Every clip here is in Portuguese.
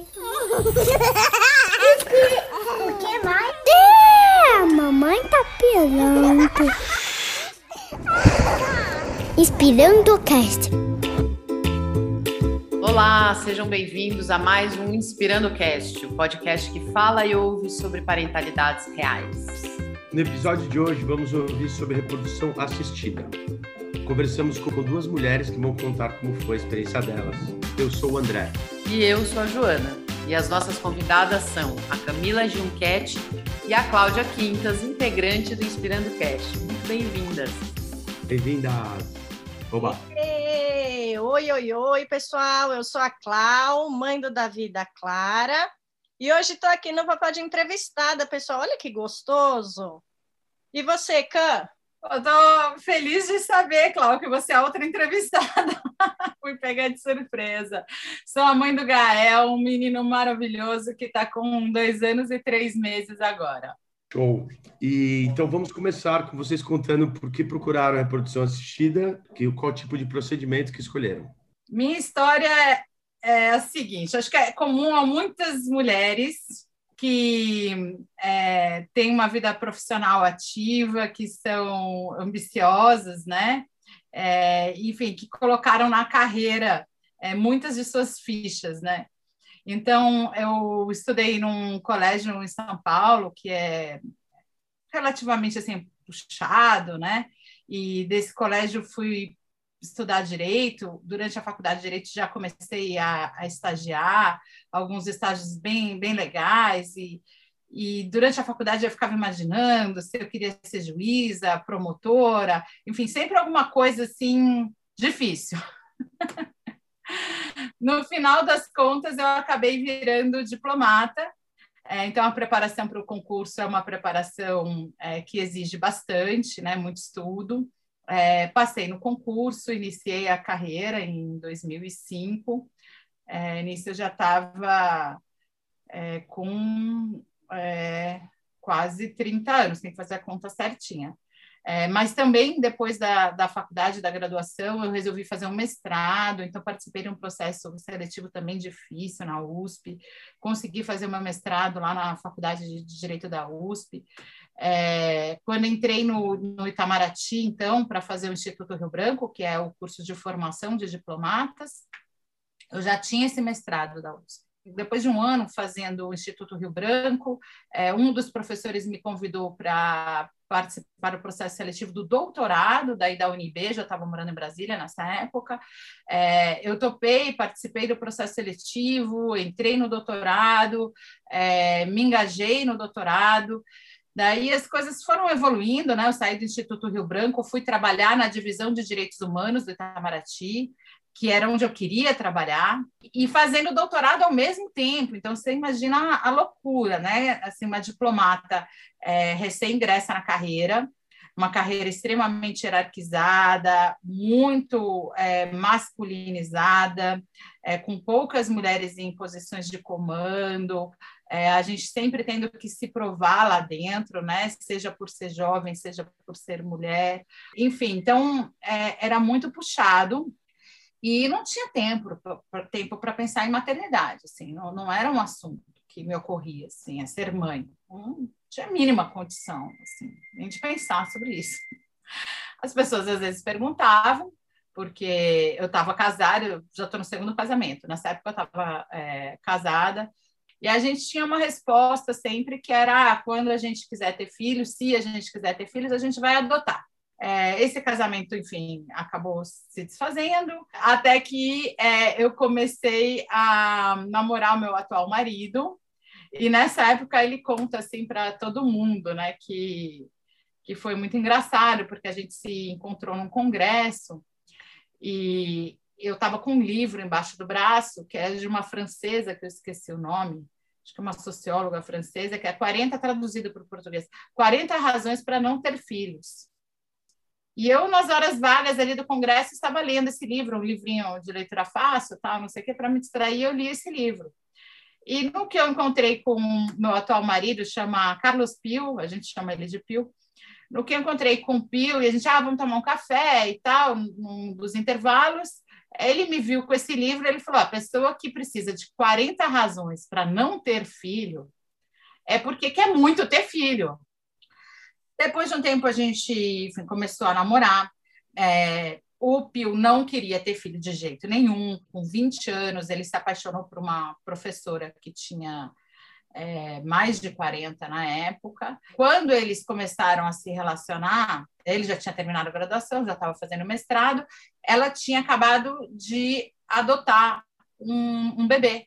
O que mais? É, a mamãe tá pirando. Inspirando o cast. Olá, sejam bem-vindos a mais um Inspirando Cast, o podcast que fala e ouve sobre parentalidades reais. No episódio de hoje, vamos ouvir sobre reprodução assistida. Conversamos com duas mulheres que vão contar como foi a experiência delas. Eu sou o André. E eu sou a Joana. E as nossas convidadas são a Camila Junquete e a Cláudia Quintas, integrante do Inspirando Cast. Muito bem-vindas. Bem-vindas. Oba. Oi, oi, oi, pessoal. Eu sou a Clau, mãe do Davi da Clara. E hoje estou aqui no papel de entrevistada, pessoal. Olha que gostoso. E você, Cã? Eu tô feliz de saber, Cláudio, que você é outra entrevistada. Fui pegar de surpresa. Sou a mãe do Gael, um menino maravilhoso que está com dois anos e três meses agora. Show. E então vamos começar com vocês contando por que procuraram a reprodução assistida, que qual tipo de procedimento que escolheram. Minha história é a seguinte: acho que é comum a muitas mulheres que é, têm uma vida profissional ativa, que são ambiciosas, né? É, enfim, que colocaram na carreira é, muitas de suas fichas, né? Então, eu estudei num colégio em São Paulo, que é relativamente assim puxado, né? E desse colégio fui estudar direito. Durante a faculdade de direito já comecei a, a estagiar, alguns estágios bem, bem legais e e durante a faculdade eu ficava imaginando se eu queria ser juíza, promotora, enfim, sempre alguma coisa assim difícil. no final das contas, eu acabei virando diplomata. É, então, a preparação para o concurso é uma preparação é, que exige bastante, né, muito estudo. É, passei no concurso, iniciei a carreira em 2005. É, nisso eu já estava é, com é, quase 30 anos, tem que fazer a conta certinha. É, mas também, depois da, da faculdade, da graduação, eu resolvi fazer um mestrado, então participei de um processo seletivo também difícil na USP, consegui fazer meu mestrado lá na Faculdade de Direito da USP. É, quando entrei no, no Itamaraty, então, para fazer o Instituto Rio Branco, que é o curso de formação de diplomatas, eu já tinha esse mestrado da USP. Depois de um ano fazendo o Instituto Rio Branco, é, um dos professores me convidou para participar do processo seletivo do doutorado, daí da UNB, já estava morando em Brasília nessa época. É, eu topei, participei do processo seletivo, entrei no doutorado, é, me engajei no doutorado. Daí as coisas foram evoluindo, né? Eu saí do Instituto Rio Branco, fui trabalhar na divisão de direitos humanos do Itamaraty, que era onde eu queria trabalhar, e fazendo doutorado ao mesmo tempo. Então, você imagina a, loucura, né? Assim, uma diplomata é, recém-ingressa na carreira, uma carreira extremamente hierarquizada, muito é, masculinizada, é, com poucas mulheres em posições de comando, é, a gente sempre tendo que se provar lá dentro, né? Seja por ser jovem, seja por ser mulher, enfim. Então é, era muito puxado e não tinha tempo tempo para pensar em maternidade, assim. Não, não era um assunto que me ocorria, assim, a ser mãe. Não tinha a mínima condição, assim, nem de pensar sobre isso. As pessoas às vezes perguntavam, porque eu estava casada, eu já estou no segundo casamento. Nessa época eu estava é, casada e a gente tinha uma resposta sempre que era: ah, quando a gente quiser ter filhos, se a gente quiser ter filhos, a gente vai adotar. É, esse casamento, enfim, acabou se desfazendo, até que é, eu comecei a namorar o meu atual marido, e nessa época ele conta assim para todo mundo, né, que, que foi muito engraçado, porque a gente se encontrou num congresso e eu estava com um livro embaixo do braço, que é de uma francesa, que eu esqueci o nome, acho que é uma socióloga francesa, que é 40 traduzido para o português, 40 razões para não ter filhos. E eu, nas horas vagas ali do congresso, estava lendo esse livro, um livrinho de leitura fácil, tal, não sei o que, para me distrair, eu li esse livro. E no que eu encontrei com meu atual marido, chama Carlos Pio, a gente chama ele de Pio, no que eu encontrei com o Pio, e a gente, ah, vamos tomar um café e tal, num dos intervalos, ele me viu com esse livro, ele falou: a pessoa que precisa de 40 razões para não ter filho é porque quer muito ter filho. Depois de um tempo, a gente enfim, começou a namorar. É, o Pio não queria ter filho de jeito nenhum. Com 20 anos, ele se apaixonou por uma professora que tinha é, mais de 40 na época. Quando eles começaram a se relacionar, ele já tinha terminado a graduação, já estava fazendo mestrado, ela tinha acabado de adotar um, um bebê.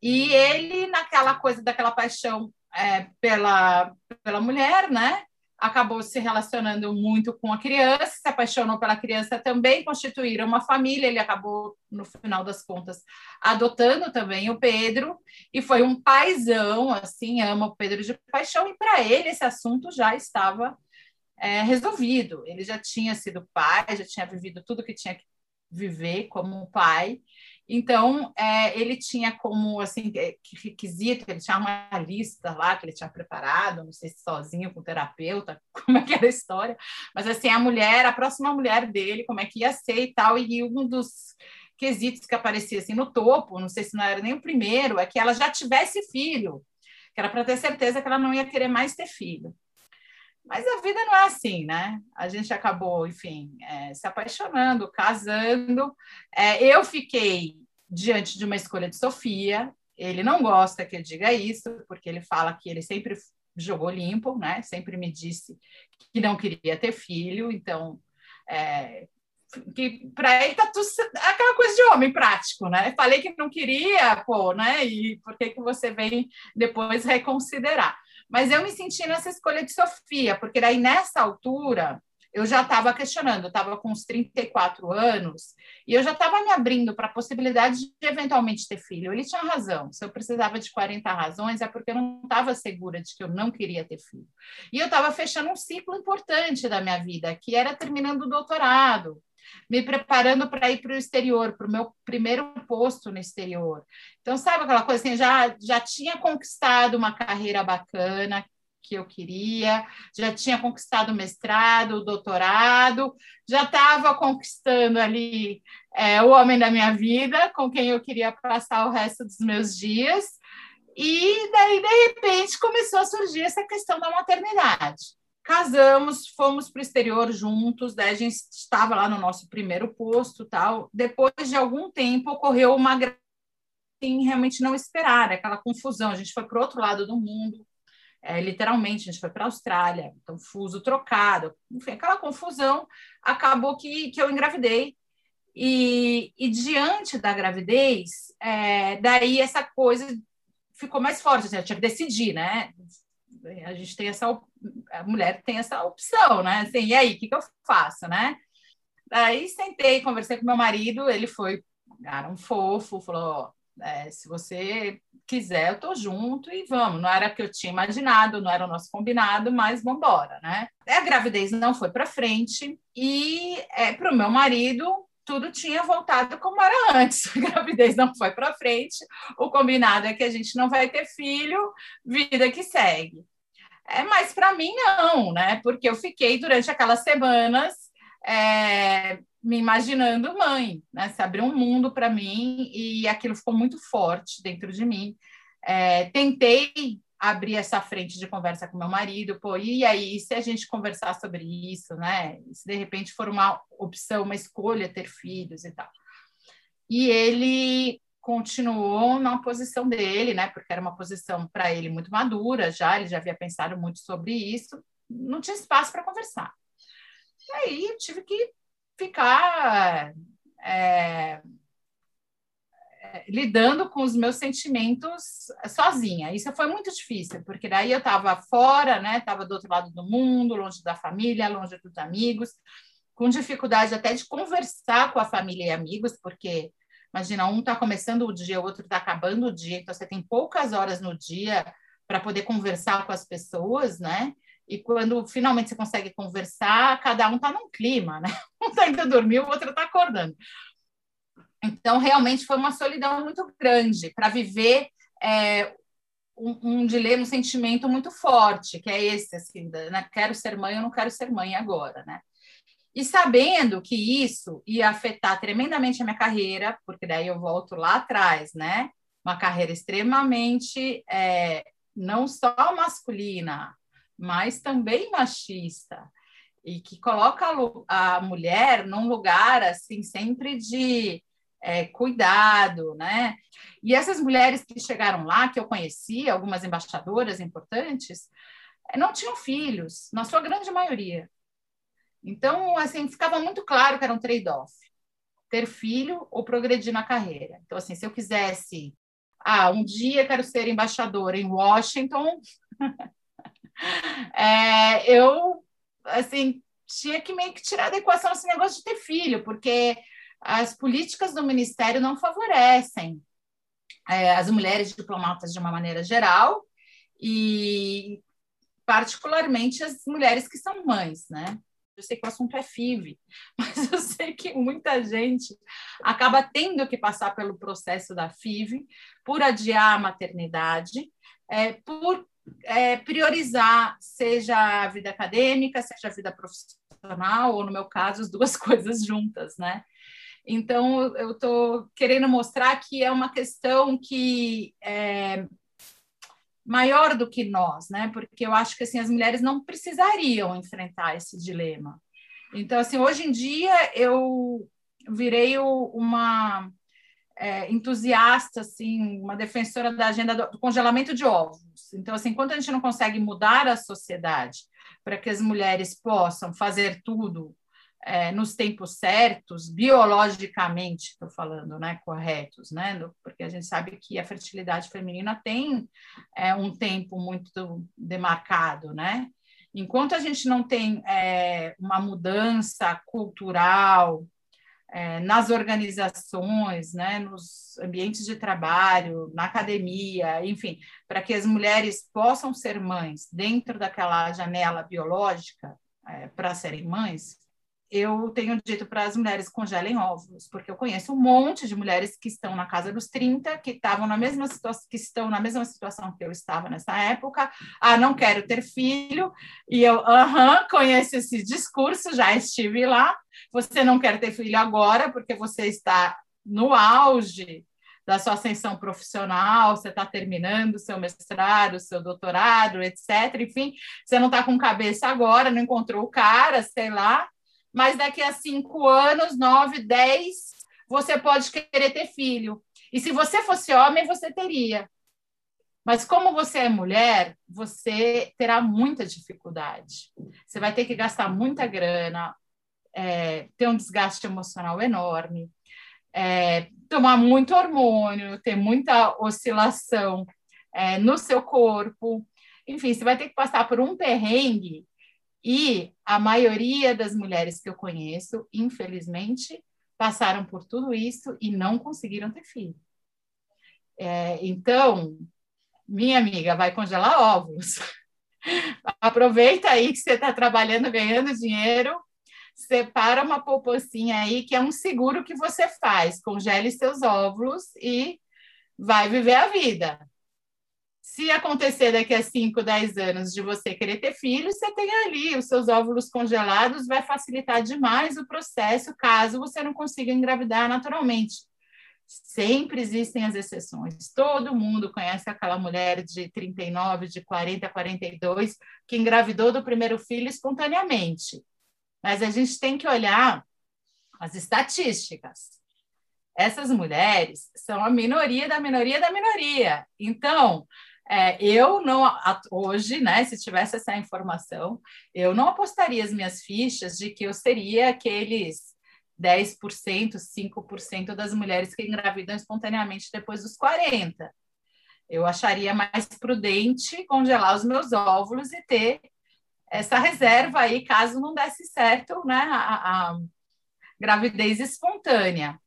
E ele, naquela coisa daquela paixão é, pela, pela mulher, né? Acabou se relacionando muito com a criança, se apaixonou pela criança também, constituíram uma família. Ele acabou, no final das contas, adotando também o Pedro, e foi um paizão, assim, ama o Pedro de paixão, e para ele esse assunto já estava é, resolvido. Ele já tinha sido pai, já tinha vivido tudo que tinha que viver como pai, então, é, ele tinha como assim é, requisito, ele tinha uma lista lá que ele tinha preparado, não sei se sozinho com o terapeuta, como é que era a história, mas assim, a mulher, a próxima mulher dele, como é que ia ser e tal, e um dos quesitos que aparecia assim no topo, não sei se não era nem o primeiro, é que ela já tivesse filho, que era para ter certeza que ela não ia querer mais ter filho. Mas a vida não é assim, né? A gente acabou, enfim, é, se apaixonando, casando. É, eu fiquei diante de uma escolha de Sofia. Ele não gosta que eu diga isso, porque ele fala que ele sempre jogou limpo, né? Sempre me disse que não queria ter filho, então é, que para ele tá tudo aquela coisa de homem prático, né? Falei que não queria, pô, né? E por que que você vem depois reconsiderar? Mas eu me senti nessa escolha de Sofia, porque daí nessa altura eu já estava questionando, eu estava com uns 34 anos e eu já estava me abrindo para a possibilidade de eventualmente ter filho. Ele tinha razão, se eu precisava de 40 razões é porque eu não estava segura de que eu não queria ter filho. E eu estava fechando um ciclo importante da minha vida, que era terminando o doutorado me preparando para ir para o exterior, para o meu primeiro posto no exterior. Então, sabe aquela coisa assim, já, já tinha conquistado uma carreira bacana que eu queria, já tinha conquistado o mestrado, o doutorado, já estava conquistando ali é, o homem da minha vida, com quem eu queria passar o resto dos meus dias. E daí, de repente, começou a surgir essa questão da maternidade casamos, fomos para o exterior juntos, daí a gente estava lá no nosso primeiro posto tal. Depois de algum tempo ocorreu uma assim, realmente não esperar, aquela confusão. A gente foi para o outro lado do mundo, é, literalmente, a gente foi para a Austrália, então fuso trocado, enfim, aquela confusão. Acabou que, que eu engravidei. E, e diante da gravidez, é, daí essa coisa ficou mais forte, assim, eu tinha que decidir, né? a gente tem essa a mulher tem essa opção, né? Assim, e aí, o que, que eu faço, né? Aí sentei, conversei com meu marido, ele foi, era um fofo, falou: é, se você quiser, eu tô junto e vamos. Não era o que eu tinha imaginado, não era o nosso combinado, mas vamos embora, né? A gravidez não foi para frente e é, para o meu marido tudo tinha voltado como era antes. A gravidez não foi para frente. O combinado é que a gente não vai ter filho, vida que segue. É, mas para mim não, né? Porque eu fiquei durante aquelas semanas é, me imaginando mãe, né? Se abriu um mundo para mim e aquilo ficou muito forte dentro de mim. É, tentei abrir essa frente de conversa com meu marido, pô, e aí, se a gente conversar sobre isso, né? Se de repente for uma opção, uma escolha ter filhos e tal. E ele continuou na posição dele, né? Porque era uma posição para ele muito madura, já ele já havia pensado muito sobre isso, não tinha espaço para conversar. E aí eu tive que ficar é, lidando com os meus sentimentos sozinha. Isso foi muito difícil, porque daí eu estava fora, né? Estava do outro lado do mundo, longe da família, longe dos amigos, com dificuldade até de conversar com a família e amigos, porque Imagina, um está começando o dia, o outro está acabando o dia, então você tem poucas horas no dia para poder conversar com as pessoas, né? E quando finalmente você consegue conversar, cada um está num clima, né? Um está indo dormir, o outro está acordando. Então, realmente foi uma solidão muito grande para viver é, um, um, dilema, um sentimento muito forte, que é esse, assim, né? quero ser mãe, eu não quero ser mãe agora, né? E sabendo que isso ia afetar tremendamente a minha carreira, porque daí eu volto lá atrás, né? Uma carreira extremamente é, não só masculina, mas também machista, e que coloca a, mulher num lugar assim sempre de é, cuidado, né? E essas mulheres que chegaram lá, que eu conheci, algumas embaixadoras importantes, é, não tinham filhos, na sua grande maioria. Então, assim, ficava muito claro que era um trade-off. Ter filho ou progredir na carreira. Então, assim, se eu quisesse, ah, um dia quero ser embaixadora em Washington, é, eu, assim, tinha que meio que tirar da equação esse negócio de ter filho, porque as políticas do ministério não favorecem é, as mulheres diplomatas de uma maneira geral e particularmente as mulheres que são mães, né? Eu sei que o assunto é FIV, mas eu sei que muita gente acaba tendo que passar pelo processo da FIV por adiar a maternidade, é, por é, priorizar, seja a vida acadêmica, seja a vida profissional, ou no meu caso, as duas coisas juntas, né? Então, eu estou querendo mostrar que é uma questão que é, maior do que nós, né? Porque eu acho que assim as mulheres não precisariam enfrentar esse dilema. Então, assim, hoje em dia eu virei uma é, entusiasta, assim, uma defensora da agenda do congelamento de ovos. Então, assim, enquanto a gente não consegue mudar a sociedade para que as mulheres possam fazer tudo é, nos tempos certos, biologicamente, estou falando, né, corretos, né, porque a gente sabe que a fertilidade feminina tem é, um tempo muito demarcado, né? Enquanto a gente não tem é, uma mudança cultural é, nas organizações, né, nos ambientes de trabalho, na academia, enfim, para que as mulheres possam ser mães dentro daquela janela biológica é, para serem mães, eu tenho dito para as mulheres congelem ovos, porque eu conheço um monte de mulheres que estão na casa dos 30, que estavam na mesma situação, que estão na mesma situação que eu estava nessa época. Ah, não quero ter filho. E eu, aham, conheço esse discurso, já estive lá. Você não quer ter filho agora porque você está no auge da sua ascensão profissional, você está terminando seu mestrado, seu doutorado, etc. Enfim, você não está com cabeça agora, não encontrou o cara, sei lá mas daqui a cinco anos, nove, dez, você pode querer ter filho. E se você fosse homem, você teria. Mas como você é mulher, você terá muita dificuldade. Você vai ter que gastar muita grana, é, ter um desgaste emocional enorme, é, tomar muito hormônio, ter muita oscilação é, no seu corpo. Enfim, você vai ter que passar por um perrengue e a maioria das mulheres que eu conheço, infelizmente, passaram por tudo isso e não conseguiram ter filho. É, então, minha amiga, vai congelar óvulos. Aproveita aí que você está trabalhando, ganhando dinheiro, separa uma poupancinha aí, que é um seguro que você faz. Congele seus óvulos e vai viver a vida. Se acontecer daqui a 5, 10 anos de você querer ter filhos, você tem ali os seus óvulos congelados, vai facilitar demais o processo, caso você não consiga engravidar naturalmente. Sempre existem as exceções. Todo mundo conhece aquela mulher de 39, de 40, 42, que engravidou do primeiro filho espontaneamente. Mas a gente tem que olhar as estatísticas. Essas mulheres são a minoria da minoria da minoria. Então, é, eu não, hoje, né, se tivesse essa informação, eu não apostaria as minhas fichas de que eu seria aqueles 10%, 5% das mulheres que engravidam espontaneamente depois dos 40. Eu acharia mais prudente congelar os meus óvulos e ter essa reserva aí, caso não desse certo, né, a, a gravidez espontânea.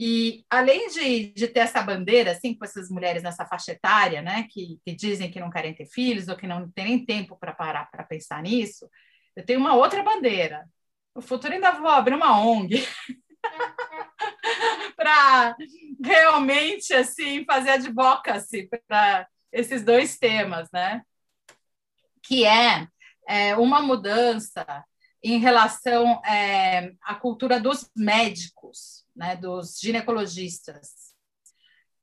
E além de, de ter essa bandeira, assim, com essas mulheres nessa faixa etária, né, que, que dizem que não querem ter filhos ou que não têm nem tempo para parar para pensar nisso, eu tenho uma outra bandeira. No futuro ainda vou abrir uma ONG para realmente assim fazer advocacy para esses dois temas, né? Que é, é uma mudança em relação é, à cultura dos médicos, né, dos ginecologistas.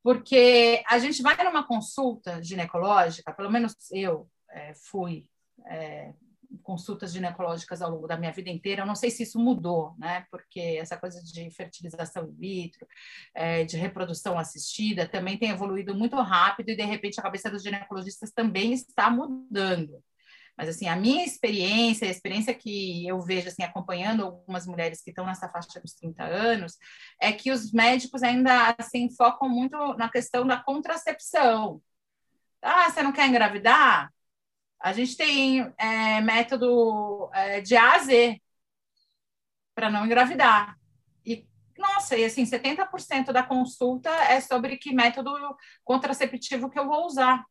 Porque a gente vai numa consulta ginecológica, pelo menos eu é, fui é, consultas ginecológicas ao longo da minha vida inteira. Eu não sei se isso mudou, né? Porque essa coisa de fertilização in vitro, é, de reprodução assistida, também tem evoluído muito rápido e de repente a cabeça dos ginecologistas também está mudando. Mas assim, a minha experiência, a experiência que eu vejo assim acompanhando algumas mulheres que estão nessa faixa dos 30 anos, é que os médicos ainda assim focam muito na questão da contracepção. Ah, você não quer engravidar? A gente tem é, método é, de A a Z para não engravidar. E, nossa, e assim, 70% da consulta é sobre que método contraceptivo que eu vou usar.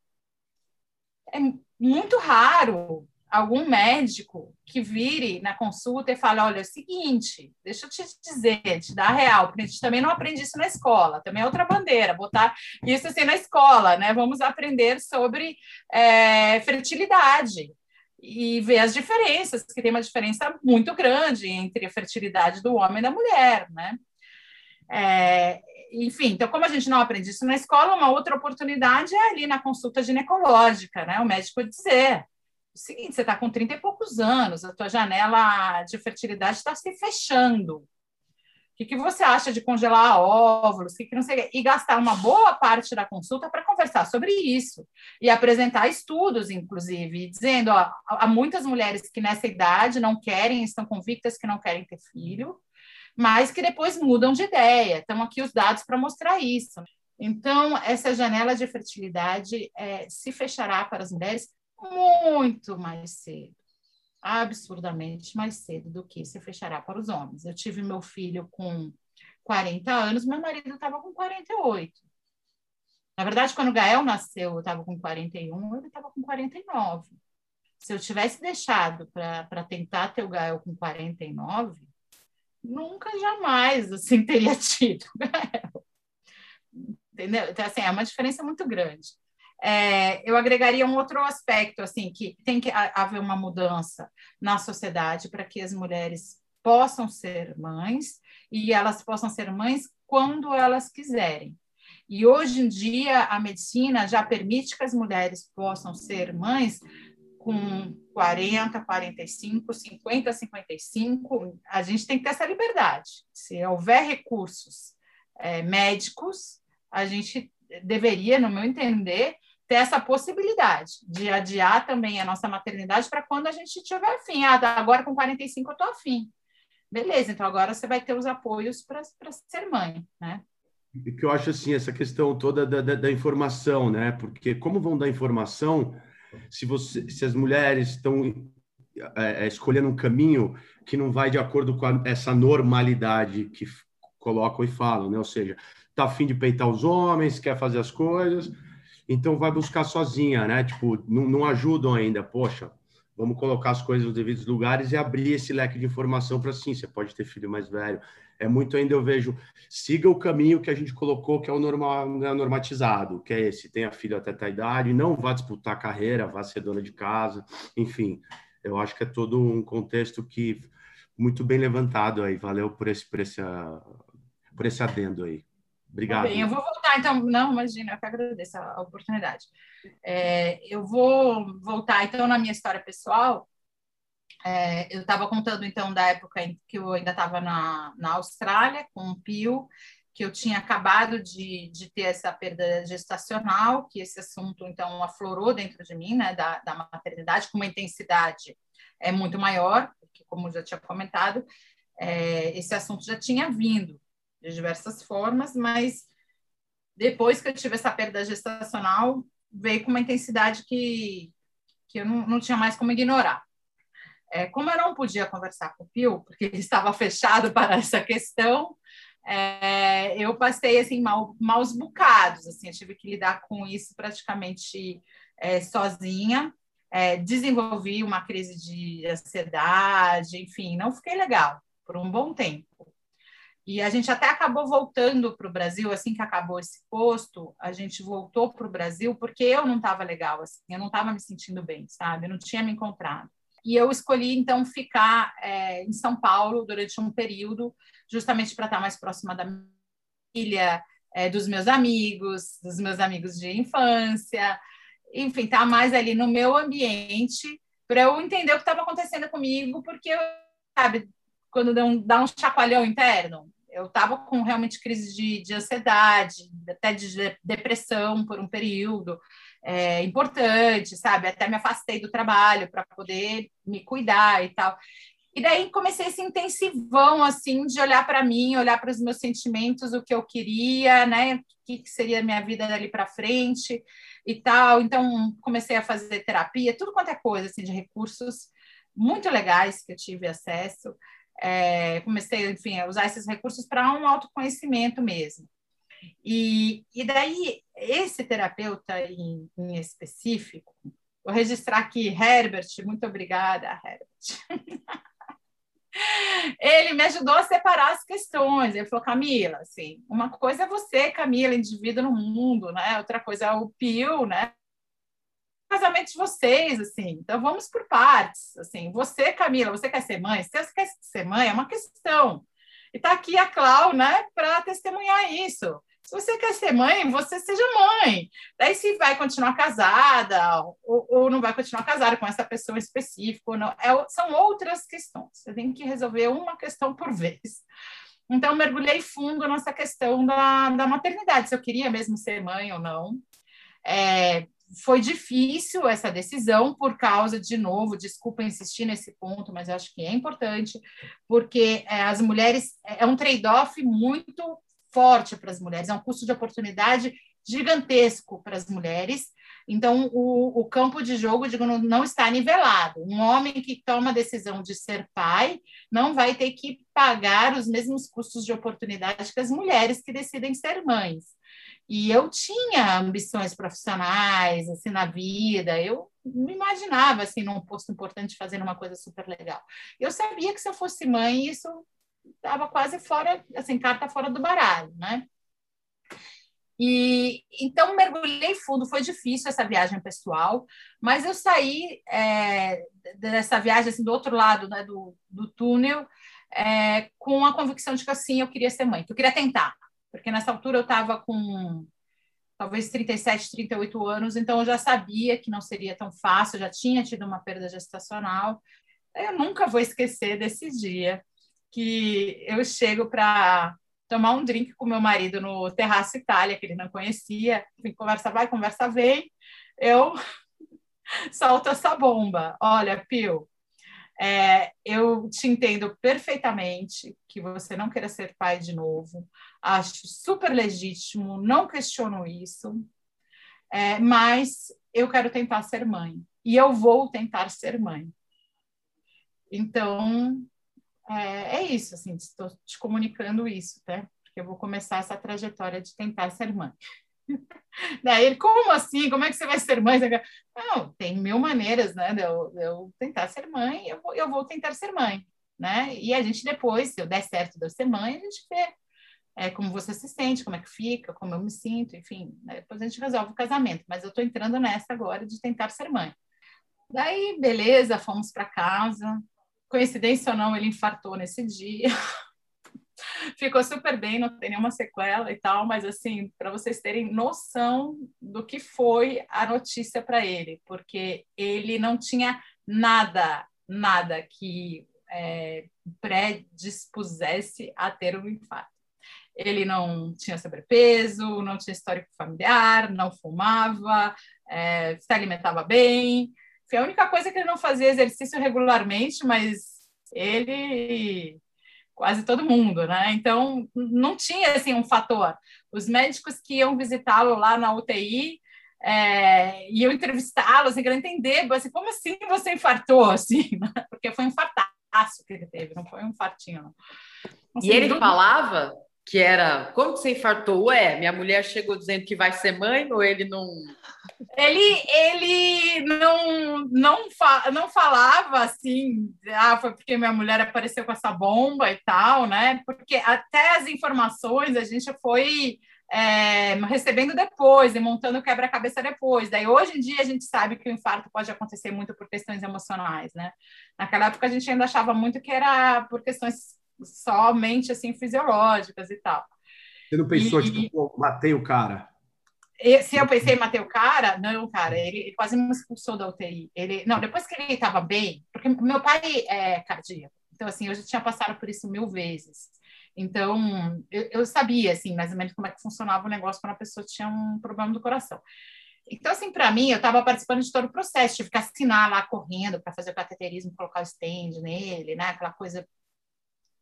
É muito raro algum médico que vire na consulta e fale: olha, é o seguinte, deixa eu te dizer, te dar real, porque a gente também não aprende isso na escola, também é outra bandeira, botar isso assim na escola, né? Vamos aprender sobre é, fertilidade e ver as diferenças, que tem uma diferença muito grande entre a fertilidade do homem e da mulher, né? É, enfim, então, como a gente não aprende isso na escola, uma outra oportunidade é ali na consulta ginecológica, né? O médico dizer o seguinte: você está com 30 e poucos anos, a tua janela de fertilidade está se fechando. O que, que você acha de congelar óvulos? Que que não sei, e gastar uma boa parte da consulta para conversar sobre isso e apresentar estudos, inclusive, dizendo: ó, há muitas mulheres que nessa idade não querem, estão convictas que não querem ter filho, mas que depois mudam de ideia. Estão aqui os dados para mostrar isso. Então, essa janela de fertilidade é, se fechará para as mulheres muito mais cedo, absurdamente mais cedo do que se fechará para os homens. Eu tive meu filho com 40 anos, meu marido estava com 48. Na verdade, quando o Gael nasceu, eu estava com 41, ele estava com 49. Se eu tivesse deixado para tentar ter o Gael com 49, nunca jamais assim teria tido Gael. Entendeu? Então, assim, é uma diferença muito grande é, eu agregaria um outro aspecto, assim, que tem que haver uma mudança na sociedade para que as mulheres possam ser mães e elas possam ser mães quando elas quiserem. E hoje em dia a medicina já permite que as mulheres possam ser mães com 40, 45, 50, 55. A gente tem que ter essa liberdade. Se houver recursos é, médicos, a gente deveria, no meu entender, ter essa possibilidade de adiar também a nossa maternidade para quando a gente tiver afim. Ah, tá, agora com 45 eu estou afim. Beleza, então agora você vai ter os apoios para ser mãe, né? E que eu acho assim, essa questão toda da, da, da, informação, né? Porque como vão dar informação se, você, se as mulheres estão é, é, escolhendo um caminho que não vai de acordo com a, essa normalidade que colocam e falam, né? Ou seja, tá afim de peitar os homens, quer fazer as coisas, então vai buscar sozinha, né? Tipo, não, não ajudam ainda. Poxa, vamos colocar as coisas nos devidos lugares e abrir esse leque de informação para sim, você pode ter filho mais velho. É muito ainda eu vejo, siga o caminho que a gente colocou, que é o normal, né, normatizado, que é esse, tenha filho até a idade, não vá disputar carreira, vá ser dona de casa, enfim. Eu acho que é todo um contexto que muito bem levantado aí. Valeu por esse, por esse, por esse adendo aí. Obrigado. Bem, eu vou voltar, então. Não, imagina, eu que agradeço a oportunidade. É, eu vou voltar, então, na minha história pessoal. É, eu estava contando, então, da época em que eu ainda estava na, na Austrália, com o Pio, que eu tinha acabado de, de ter essa perda gestacional, que esse assunto, então, aflorou dentro de mim, né, da, da maternidade, com uma intensidade é muito maior, porque, como já tinha comentado, é, esse assunto já tinha vindo de diversas formas, mas depois que eu tive essa perda gestacional, veio com uma intensidade que, que eu não, não tinha mais como ignorar. É, como eu não podia conversar com o Pio, porque ele estava fechado para essa questão, é, eu passei assim mal, maus bocados, assim, eu tive que lidar com isso praticamente é, sozinha, é, desenvolvi uma crise de ansiedade, enfim, não fiquei legal por um bom tempo. E a gente até acabou voltando para o Brasil, assim que acabou esse posto, a gente voltou para o Brasil porque eu não estava legal, assim, eu não estava me sentindo bem, sabe? Eu não tinha me encontrado. e eu escolhi então ficar é, em São Paulo durante um período, justamente para estar mais próxima da minha família, é, dos meus amigos, dos meus amigos de infância, enfim, estar tá mais ali no meu ambiente para eu entender o que estava acontecendo comigo, porque sabe, quando dá um, dá um chacoalhão interno, eu estava com realmente crise de, de, ansiedade, até de depressão por um período é, importante, sabe? Até me afastei do trabalho para poder me cuidar e tal. E daí comecei esse intensivão, assim, de olhar para mim, olhar para os meus sentimentos, o que eu queria, né? O que, seria a minha vida dali para frente e tal. Então, comecei a fazer terapia, tudo quanto é coisa, assim, de recursos muito legais que eu tive acesso. É, comecei, enfim, a usar esses recursos para um autoconhecimento mesmo. E, e daí, esse terapeuta em, em específico, vou registrar aqui, Herbert, muito obrigada, Herbert. ele me ajudou a separar as questões. Ele falou, Camila, assim, uma coisa é você, Camila, indivíduo no mundo, né? Outra coisa é o Pio, né? Casamento de vocês, assim. Então vamos por partes, assim. Você, Camila, você quer ser mãe? Você quer ser mãe, é uma questão. E tá aqui a Clau, né, para testemunhar isso. Se você quer ser mãe, você seja mãe. Daí se vai continuar casada ou, ou não vai continuar casada com essa pessoa específica, não, é, são outras questões. Você tem que resolver uma questão por vez. Então, mergulhei fundo nessa questão da, da maternidade, se eu queria mesmo ser mãe ou não. É, foi difícil essa decisão por causa, de novo, desculpa insistir nesse ponto, mas acho que é importante, porque é, as mulheres é, é um trade-off muito forte para as mulheres, é um custo de oportunidade gigantesco para as mulheres. Então, o, o campo de jogo digo, não, não está nivelado. Um homem que toma a decisão de ser pai não vai ter que pagar os mesmos custos de oportunidade que as mulheres que decidem ser mães. E eu tinha ambições profissionais, assim, na vida. Eu me imaginava, assim, num posto importante, fazendo uma coisa super legal. Eu sabia que se eu fosse mãe, isso estava quase fora, assim, carta fora do baralho, né? E então mergulhei fundo, foi difícil essa viagem pessoal, mas eu saí é, dessa viagem assim, do outro lado né, do, do túnel é, com a convicção de que assim eu queria ser mãe, que eu queria tentar, porque nessa altura eu estava com talvez 37, 38 anos, então eu já sabia que não seria tão fácil, já tinha tido uma perda gestacional. Eu nunca vou esquecer desse dia que eu chego para tomar um drink com meu marido no Terraço Itália, que ele não conhecia. Enfim, conversa vai, conversa vem. Eu solto essa bomba. Olha, Pio, é, eu te entendo perfeitamente que você não queira ser pai de novo. Acho super legítimo, não questiono isso. É, mas eu quero tentar ser mãe. E eu vou tentar ser mãe. Então, é, é isso, assim, estou te comunicando isso, né? Porque eu vou começar essa trajetória de tentar ser mãe. Daí ele, como assim? Como é que você vai ser mãe? Não, tem mil maneiras, né? De eu, de eu tentar ser mãe, eu vou, eu vou tentar ser mãe, né? E a gente depois, se eu der certo de eu ser mãe, a gente vê é, como você se sente, como é que fica, como eu me sinto, enfim. Né? Depois a gente resolve o casamento. Mas eu estou entrando nessa agora de tentar ser mãe. Daí, beleza, fomos para casa. Coincidência ou não, ele infartou nesse dia. ficou super bem, não tem nenhuma sequela e tal, mas assim, para vocês terem noção do que foi a notícia para ele, porque ele não tinha nada, nada que é, predispusesse a ter um infarto. Ele não tinha sobrepeso, não tinha histórico familiar, não fumava, é, se alimentava bem. Foi a única coisa que ele não fazia exercício regularmente, mas ele quase todo mundo, né? Então não tinha assim um fator. Os médicos que iam visitá-lo lá na UTI é, iam entrevistá-lo, assim, querendo entender, assim, como assim você infartou, assim, né? porque foi um infartaço que ele teve, não foi um infartinho. Não. Assim, e ele do... falava que era, como que você infartou? Ué, minha mulher chegou dizendo que vai ser mãe ou ele não ele, ele não, não, fa não falava assim, ah, foi porque minha mulher apareceu com essa bomba e tal, né? Porque até as informações a gente foi é, recebendo depois e montando quebra-cabeça depois. Daí, hoje em dia, a gente sabe que o infarto pode acontecer muito por questões emocionais, né? Naquela época, a gente ainda achava muito que era por questões somente, assim, fisiológicas e tal. Você não pensou, e... tipo, matei o cara? se eu pensei em matar o cara, não, cara, ele, ele, quase me expulsou da UTI. Ele, não, depois que ele estava bem, porque meu pai é cardíaco, então assim, eu já tinha passado por isso mil vezes. Então, eu, eu, sabia, assim, mais ou menos como é que funcionava o negócio quando a pessoa tinha um problema do coração. Então, assim, para mim, eu estava participando de todo o processo, tive que assinar lá correndo para fazer o cateterismo, colocar o stand nele, né? Aquela coisa,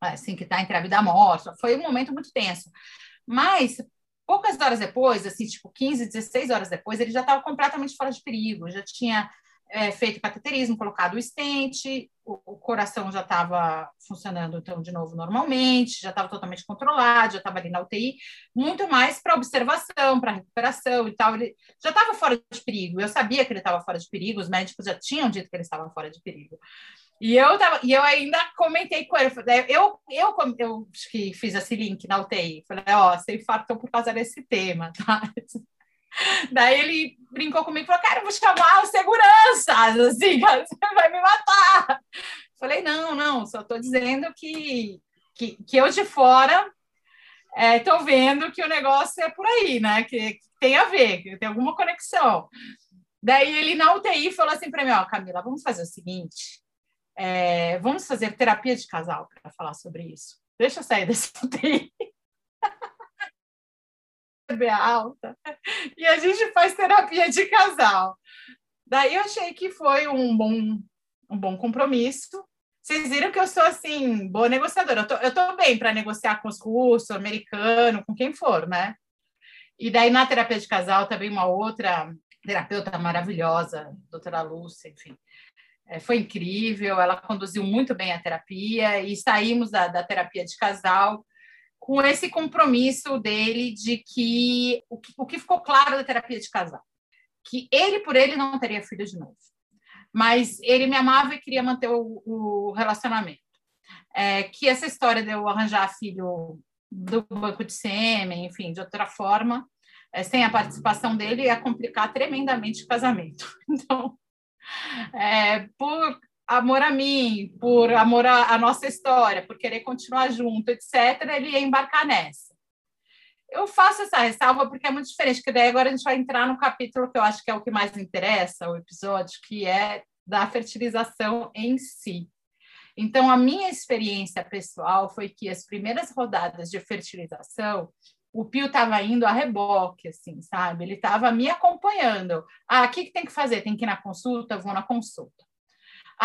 assim, que está entre a vida e a morte. Foi um momento muito tenso. Mas, poucas horas depois, assim, tipo 15, 16 horas depois, ele já estava completamente fora de perigo, já tinha é, feito cateterismo, colocado o estente, o, o coração já estava funcionando então de novo normalmente, já estava totalmente controlado, já estava ali na UTI, muito mais para observação, para recuperação e tal. Ele já estava fora de perigo. Eu sabia que ele estava fora de perigo, os médicos já tinham dito que ele estava fora de perigo. E eu, tava, e eu ainda comentei com ele, eu, eu, eu, eu que fiz esse link na UTI, falei, ó, oh, você infartou por causa desse tema, tá? Daí ele brincou comigo falou, cara, eu vou chamar o segurança, assim, você vai me matar. Falei, não, não, só estou dizendo que, que, que eu de fora estou é, vendo que o negócio é por aí, né? Que, que, tem a ver, que tem alguma conexão. Daí ele na UTI falou assim para mim, ó, Camila, vamos fazer o seguinte, é, vamos fazer terapia de casal para falar sobre isso. Deixa eu sair desse UTI. Alta. E a gente faz terapia de casal. Daí eu achei que foi um bom, um bom compromisso. Vocês viram que eu sou assim, boa negociadora. Eu tô, eu tô bem para negociar com os russos, americano, com quem for, né? E daí na terapia de casal também uma outra terapeuta maravilhosa, doutora Lúcia, enfim. É, foi incrível, ela conduziu muito bem a terapia e saímos da, da terapia de casal com esse compromisso dele de que o, que o que ficou claro da terapia de casal, que ele por ele não teria filho de novo, mas ele me amava e queria manter o, o relacionamento. É, que essa história de eu arranjar filho do banco de sêmen, enfim, de outra forma, é, sem a participação dele, ia complicar tremendamente o casamento. Então, é, por amor a mim, por amor à nossa história, por querer continuar junto, etc., ele ia embarcar nessa. Eu faço essa ressalva porque é muito diferente, porque daí agora a gente vai entrar no capítulo que eu acho que é o que mais interessa, o episódio, que é da fertilização em si. Então, a minha experiência pessoal foi que as primeiras rodadas de fertilização, o Pio estava indo a reboque, assim, sabe? Ele estava me acompanhando. Ah, o que, que tem que fazer? Tem que ir na consulta? Vou na consulta.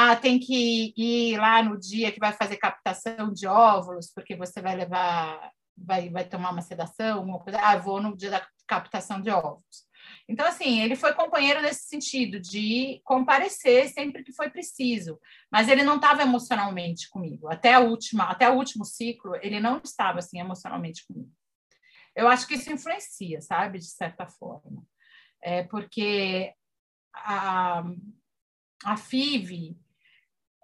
Ah, tem que ir lá no dia que vai fazer captação de óvulos, porque você vai levar, vai, vai tomar uma sedação, uma coisa. Ah, vou no dia da captação de óvulos. Então, assim, ele foi companheiro nesse sentido, de comparecer sempre que foi preciso, mas ele não estava emocionalmente comigo. Até, a última, até o último ciclo, ele não estava, assim, emocionalmente comigo. Eu acho que isso influencia, sabe, de certa forma. É porque a, a FIV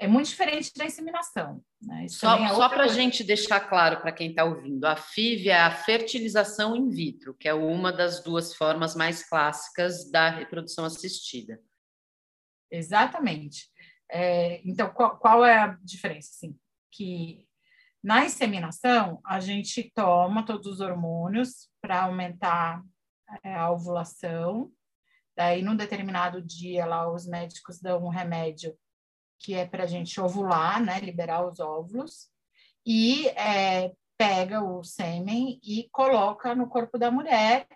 é muito diferente da inseminação. Né? só é só para a gente deixar claro para quem está ouvindo, a FIV é a fertilização in vitro, que é uma das duas formas mais clássicas da reprodução assistida. Exatamente. É, então, qual, qual, é a diferença? Assim, que na inseminação, a gente toma todos os hormônios para aumentar é, a ovulação Daí, num determinado dia, lá, os médicos dão um remédio que é para a gente ovular, né, liberar os óvulos, e é, pega o sêmen e coloca no corpo da mulher,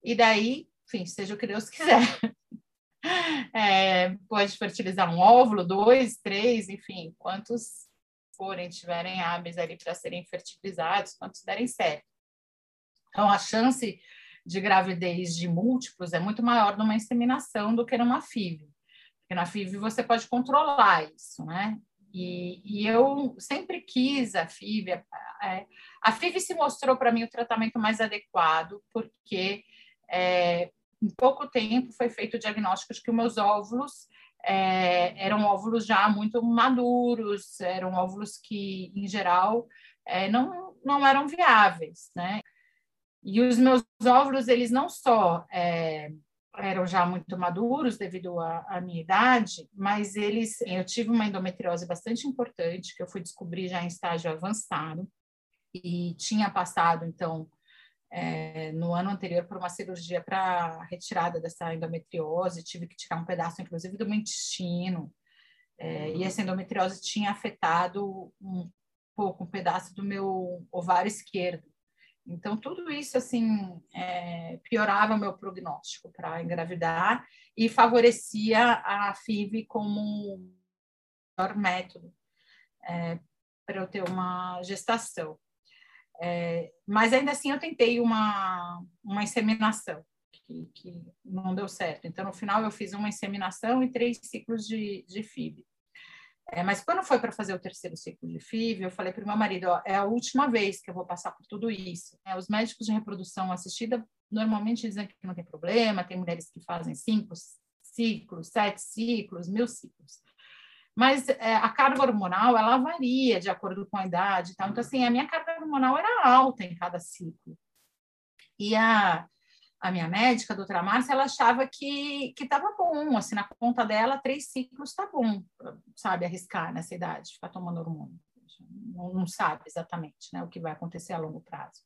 e daí, enfim, seja o que Deus quiser. É, pode fertilizar um óvulo, dois, três, enfim, quantos forem, tiverem hábeis ali para serem fertilizados, quantos derem certo. Então, a chance de gravidez de múltiplos é muito maior numa inseminação do que numa FIV. Porque na FIV você pode controlar isso, né? E, e eu sempre quis a FIV. É, a FIV se mostrou para mim o tratamento mais adequado, porque é, em pouco tempo foi feito o diagnóstico de que meus óvulos é, eram óvulos já muito maduros, eram óvulos que, em geral, é, não, não eram viáveis, né? E os meus óvulos, eles não só é, eram já muito maduros devido à, minha idade, mas eles, eu tive uma endometriose bastante importante que eu fui descobrir já em estágio avançado e tinha passado então é, no ano anterior por uma cirurgia para retirada dessa endometriose, tive que tirar um pedaço, inclusive, do meu intestino, é, e essa endometriose tinha afetado um pouco, um pedaço do meu ovário esquerdo. Então, tudo isso, assim, é, piorava o meu prognóstico para engravidar e favorecia a FIV como um melhor método é, para eu ter uma gestação. É, mas ainda assim eu tentei uma, uma inseminação, que, que, não deu certo. Então, no final, eu fiz uma inseminação e três ciclos de, de FIV. É, mas quando foi para fazer o terceiro ciclo de FIV, eu falei para o meu marido: ó, é a última vez que eu vou passar por tudo isso. É, os médicos de reprodução assistida normalmente dizem que não tem problema, tem mulheres que fazem cinco ciclos, sete ciclos, mil ciclos mas é, a carga hormonal ela varia de acordo com a idade? Então assim, a minha carga hormonal era alta em cada ciclo. E a, a minha médica, a doutora Márcia, ela achava que estava bom, assim, na conta dela, três ciclos tá bom, sabe, arriscar nessa idade, ficar tomando hormônio. Não, não sabe exatamente, né, o que vai acontecer a longo prazo.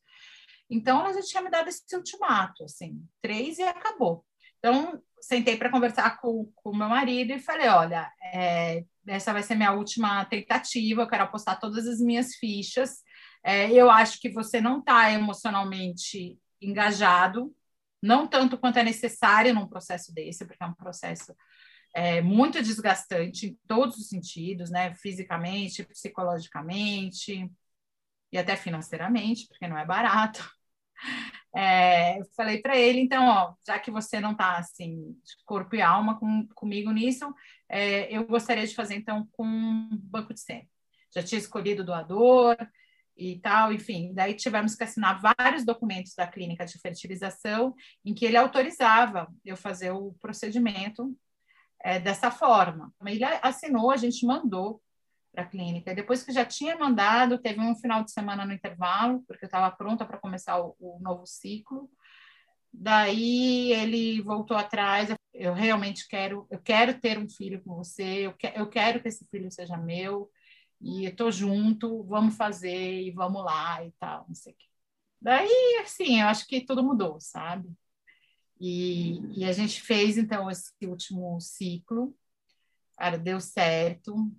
Então, ela já tinha me dado esse ultimato, assim, três e acabou. Então, sentei para conversar com o meu marido e falei: olha, é, essa vai ser minha última tentativa, eu quero apostar todas as minhas fichas. É, eu acho que você não está emocionalmente engajado, não tanto quanto é necessário num processo desse, porque é um processo é, muito desgastante em todos os sentidos, né? Fisicamente, psicologicamente e até financeiramente, porque não é barato. É, falei para ele, então, ó, já que você não está assim, corpo e alma com, comigo nisso, é, eu gostaria de fazer então com banco de sêmen. Já tinha escolhido o doador e tal, enfim. Daí tivemos que assinar vários documentos da clínica de fertilização em que ele autorizava eu fazer o procedimento é, dessa forma. Ele assinou, a gente mandou para a clínica. Depois que já tinha mandado, teve um final de semana no intervalo, porque eu estava pronta para começar o, o, novo ciclo. Daí ele voltou atrás. Eu realmente quero, eu quero ter um filho com você. Eu, que, eu quero que esse filho seja meu. E eu tô junto. Vamos fazer e vamos lá e tal, não sei o quê. Daí, assim, eu acho que tudo mudou, sabe? E, e a gente fez então esse último ciclo. Cara, deu certo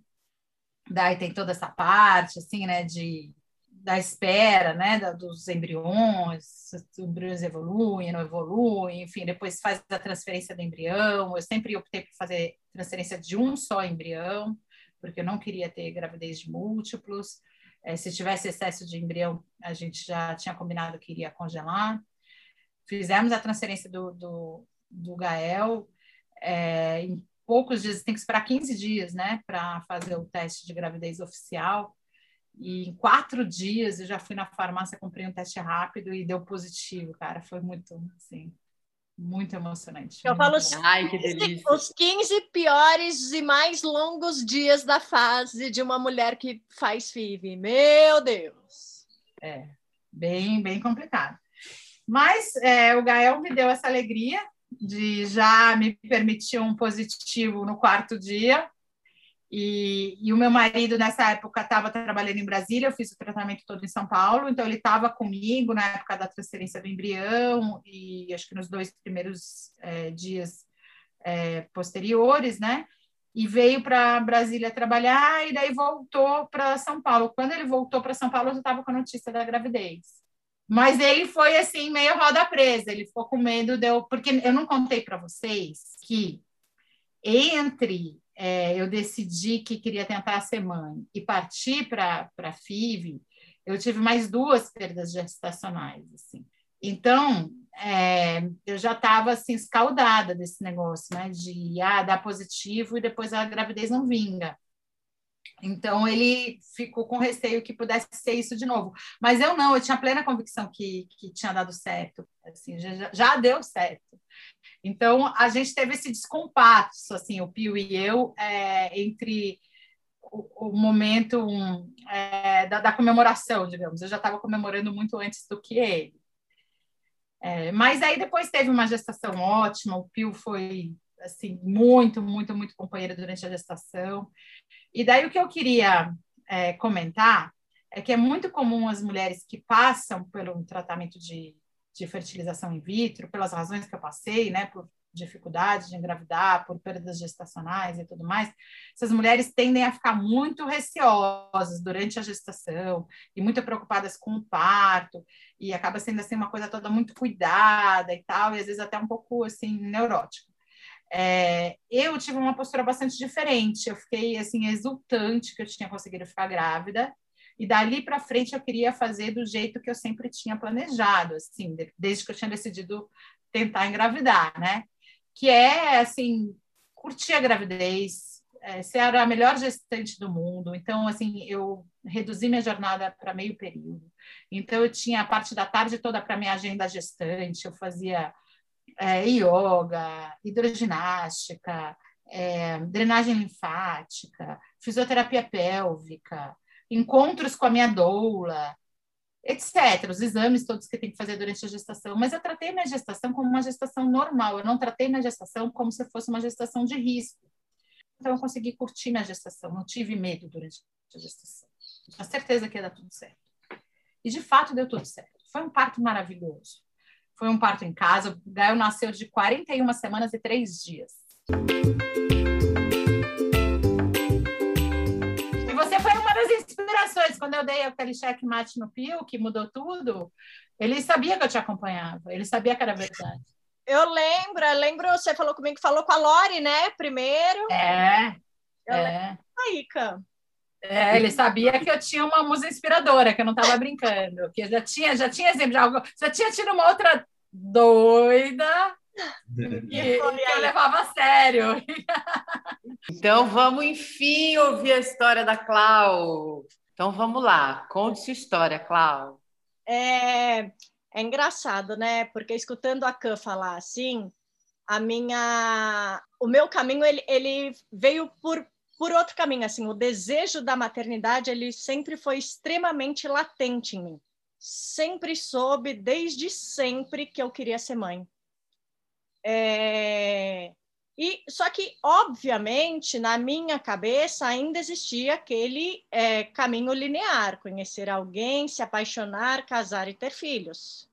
Daí tem toda essa parte, assim, né, de, da espera, né, da, dos embriões, os embriões evoluem, não evoluem, enfim, depois faz a transferência do embrião. Eu sempre optei por fazer transferência de um só embrião, porque eu não queria ter gravidez de múltiplos. É, se tivesse excesso de embrião, a gente já tinha combinado que iria congelar. Fizemos a transferência do, do, do Gael. É, poucos dias, tem que esperar 15 dias, né, para fazer o teste de gravidez oficial. E em quatro dias eu já fui na farmácia, comprei um teste rápido e deu positivo, cara. Foi muito, assim, muito emocionante. Eu falo os, Ai, que delícia. os 15 piores e mais longos dias da fase de uma mulher que faz FIV. Meu Deus! É, bem, bem complicado. Mas é, o Gael me deu essa alegria de já me permitir um positivo no quarto dia. E, e o meu marido, nessa época, estava trabalhando em Brasília, eu fiz o tratamento todo em São Paulo, então ele estava comigo na época da transferência do embrião e acho que nos dois primeiros é, dias é, posteriores, né? E veio para Brasília trabalhar e daí voltou para São Paulo. Quando ele voltou para São Paulo, eu estava com a notícia da gravidez. Mas ele foi assim, meio roda presa, ele ficou com medo de eu. Porque eu não contei para vocês que entre é, eu decidi que queria tentar ser mãe e partir para a FIV, eu tive mais duas perdas gestacionais. Assim. Então, é, eu já estava assim, escaldada desse negócio, né? De ah, dar positivo e depois a gravidez não vinga. Então ele ficou com receio que pudesse ser isso de novo. Mas eu não, eu tinha plena convicção que, que tinha dado certo, assim, já, já deu certo. Então a gente teve esse descompasso, assim, o Pio e eu, é, entre o, o momento é, da, da, comemoração, digamos. Eu já estava comemorando muito antes do que ele. É, mas aí depois teve uma gestação ótima, o Pio foi assim muito, muito, muito companheiro durante a gestação. E daí o que eu queria é, comentar é que é muito comum as mulheres que passam pelo tratamento de, de fertilização in vitro, pelas razões que eu passei, né, por dificuldade de engravidar, por perdas gestacionais e tudo mais, essas mulheres tendem a ficar muito receosas durante a gestação e muito preocupadas com o parto, e acaba sendo assim uma coisa toda muito cuidada e tal, e às vezes até um pouco assim neurótica. É, eu tive uma postura bastante diferente, eu fiquei assim exultante que eu tinha conseguido ficar grávida, e dali para frente eu queria fazer do jeito que eu sempre tinha planejado, assim, desde que eu tinha decidido tentar engravidar, né? que é assim curtir a gravidez, é, ser a melhor gestante do mundo. Então, assim, eu reduzi minha jornada para meio período. Então, eu tinha a parte da tarde toda para minha agenda gestante. Eu fazia é, yoga, hidroginástica, é, drenagem linfática, fisioterapia pélvica, encontros com a minha doula, etc. Os exames todos que tem que fazer durante a gestação. Mas eu tratei minha gestação como uma gestação normal. Eu não tratei minha gestação como se fosse uma gestação de risco. Então, eu consegui curtir minha gestação. Não tive medo durante a gestação. Tinha certeza que ia dar tudo certo. E, de fato, deu tudo certo. Foi um parto maravilhoso. Foi um parto em casa. O Gael nasceu de 41 semanas e 3 dias. inspirações. Quando eu dei aquele checkmate no Pio, que mudou tudo, ele sabia que eu te acompanhava, ele sabia que era verdade. Eu lembro, eu lembro, você falou comigo que falou com a Lori, né? Primeiro. É. Eu é. Aí, É, ele sabia que eu tinha uma musa inspiradora, que eu não estava brincando, que já tinha, já tinha exemplo de algo, já tinha tido uma outra doida que, que eu levava a sério. Então vamos enfim ouvir a história da Clau. Então vamos lá, conte sua história, Clau. É, é engraçado, né? Porque escutando a Cã falar assim, a minha, o meu caminho ele, ele veio por por outro caminho, assim, o desejo da maternidade ele sempre foi extremamente latente em mim. Sempre soube, desde sempre, que eu queria ser mãe. É... E só que, obviamente, na minha cabeça ainda existia aquele é, caminho linear: conhecer alguém, se apaixonar, casar e ter filhos.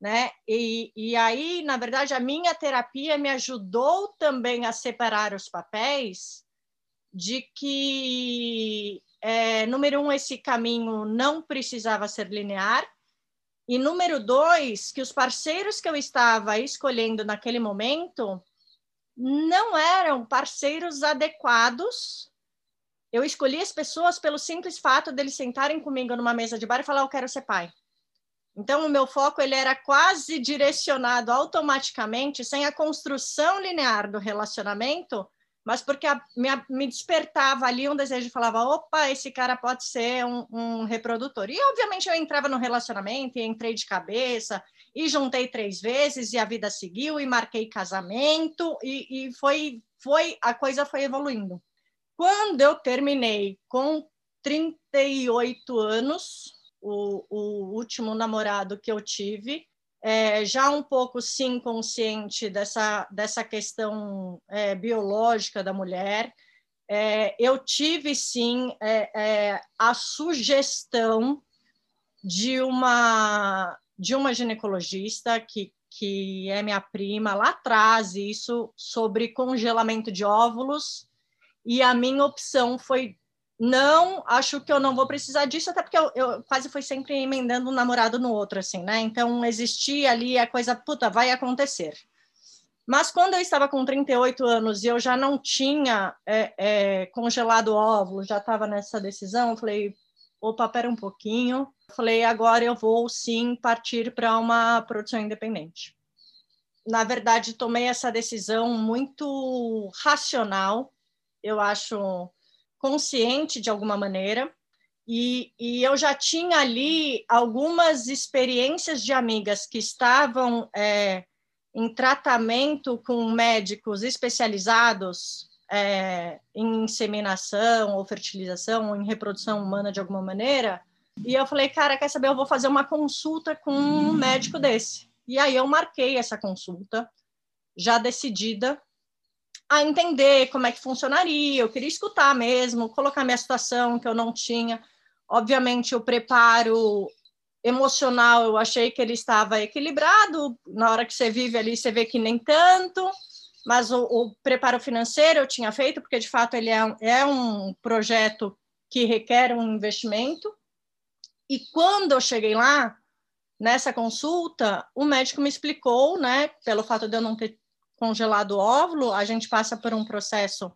Né? E, e aí, na verdade, a minha terapia me ajudou também a separar os papéis de que, é, número um, esse caminho não precisava ser linear, e número dois, que os parceiros que eu estava escolhendo naquele momento não eram parceiros adequados. Eu escolhi as pessoas pelo simples fato deles sentarem comigo numa mesa de bar e falar eu quero ser pai. Então o meu foco ele era quase direcionado automaticamente, sem a construção linear do relacionamento, mas porque a, me, me, despertava ali um desejo, falava, opa, esse cara pode ser um, um, reprodutor. E, obviamente, eu entrava no relacionamento e entrei de cabeça, e juntei três vezes, e a vida seguiu, e marquei casamento, e, e foi, foi, a coisa foi evoluindo. Quando eu terminei com 38 anos, o, o último namorado que eu tive, é, já um pouco sim consciente dessa, dessa questão é, biológica da mulher. É, eu tive sim é, é, a sugestão de uma de uma ginecologista que, que é minha prima lá atrás isso sobre congelamento de óvulos e a minha opção foi não, acho que eu não vou precisar disso, até porque eu, eu, quase fui sempre emendando um namorado no outro, assim, né? Então, existia ali a coisa, puta, vai acontecer. Mas quando eu estava com 38 anos e eu já não tinha é, é, congelado óvulo, já estava nessa decisão, eu falei, opa, pera um pouquinho. Eu falei, agora eu vou sim partir para uma produção independente. Na verdade, tomei essa decisão muito racional, eu acho consciente de alguma maneira, e, e, eu já tinha ali algumas experiências de amigas que estavam é, em tratamento com médicos especializados é, em inseminação ou fertilização ou em reprodução humana de alguma maneira. E eu falei, cara, quer saber? Eu vou fazer uma consulta com um médico desse. E aí eu marquei essa consulta, já decidida a entender como é que funcionaria. Eu queria escutar mesmo, colocar minha situação que eu não tinha. Obviamente, o preparo emocional, eu achei que ele estava equilibrado. Na hora que você vive ali, você vê que nem tanto. Mas o, o preparo financeiro eu tinha feito, porque de fato ele é, é um projeto que requer um investimento. E quando eu cheguei lá, nessa consulta, o médico me explicou, né, pelo fato de eu não ter congelado o óvulo, a gente passa por um processo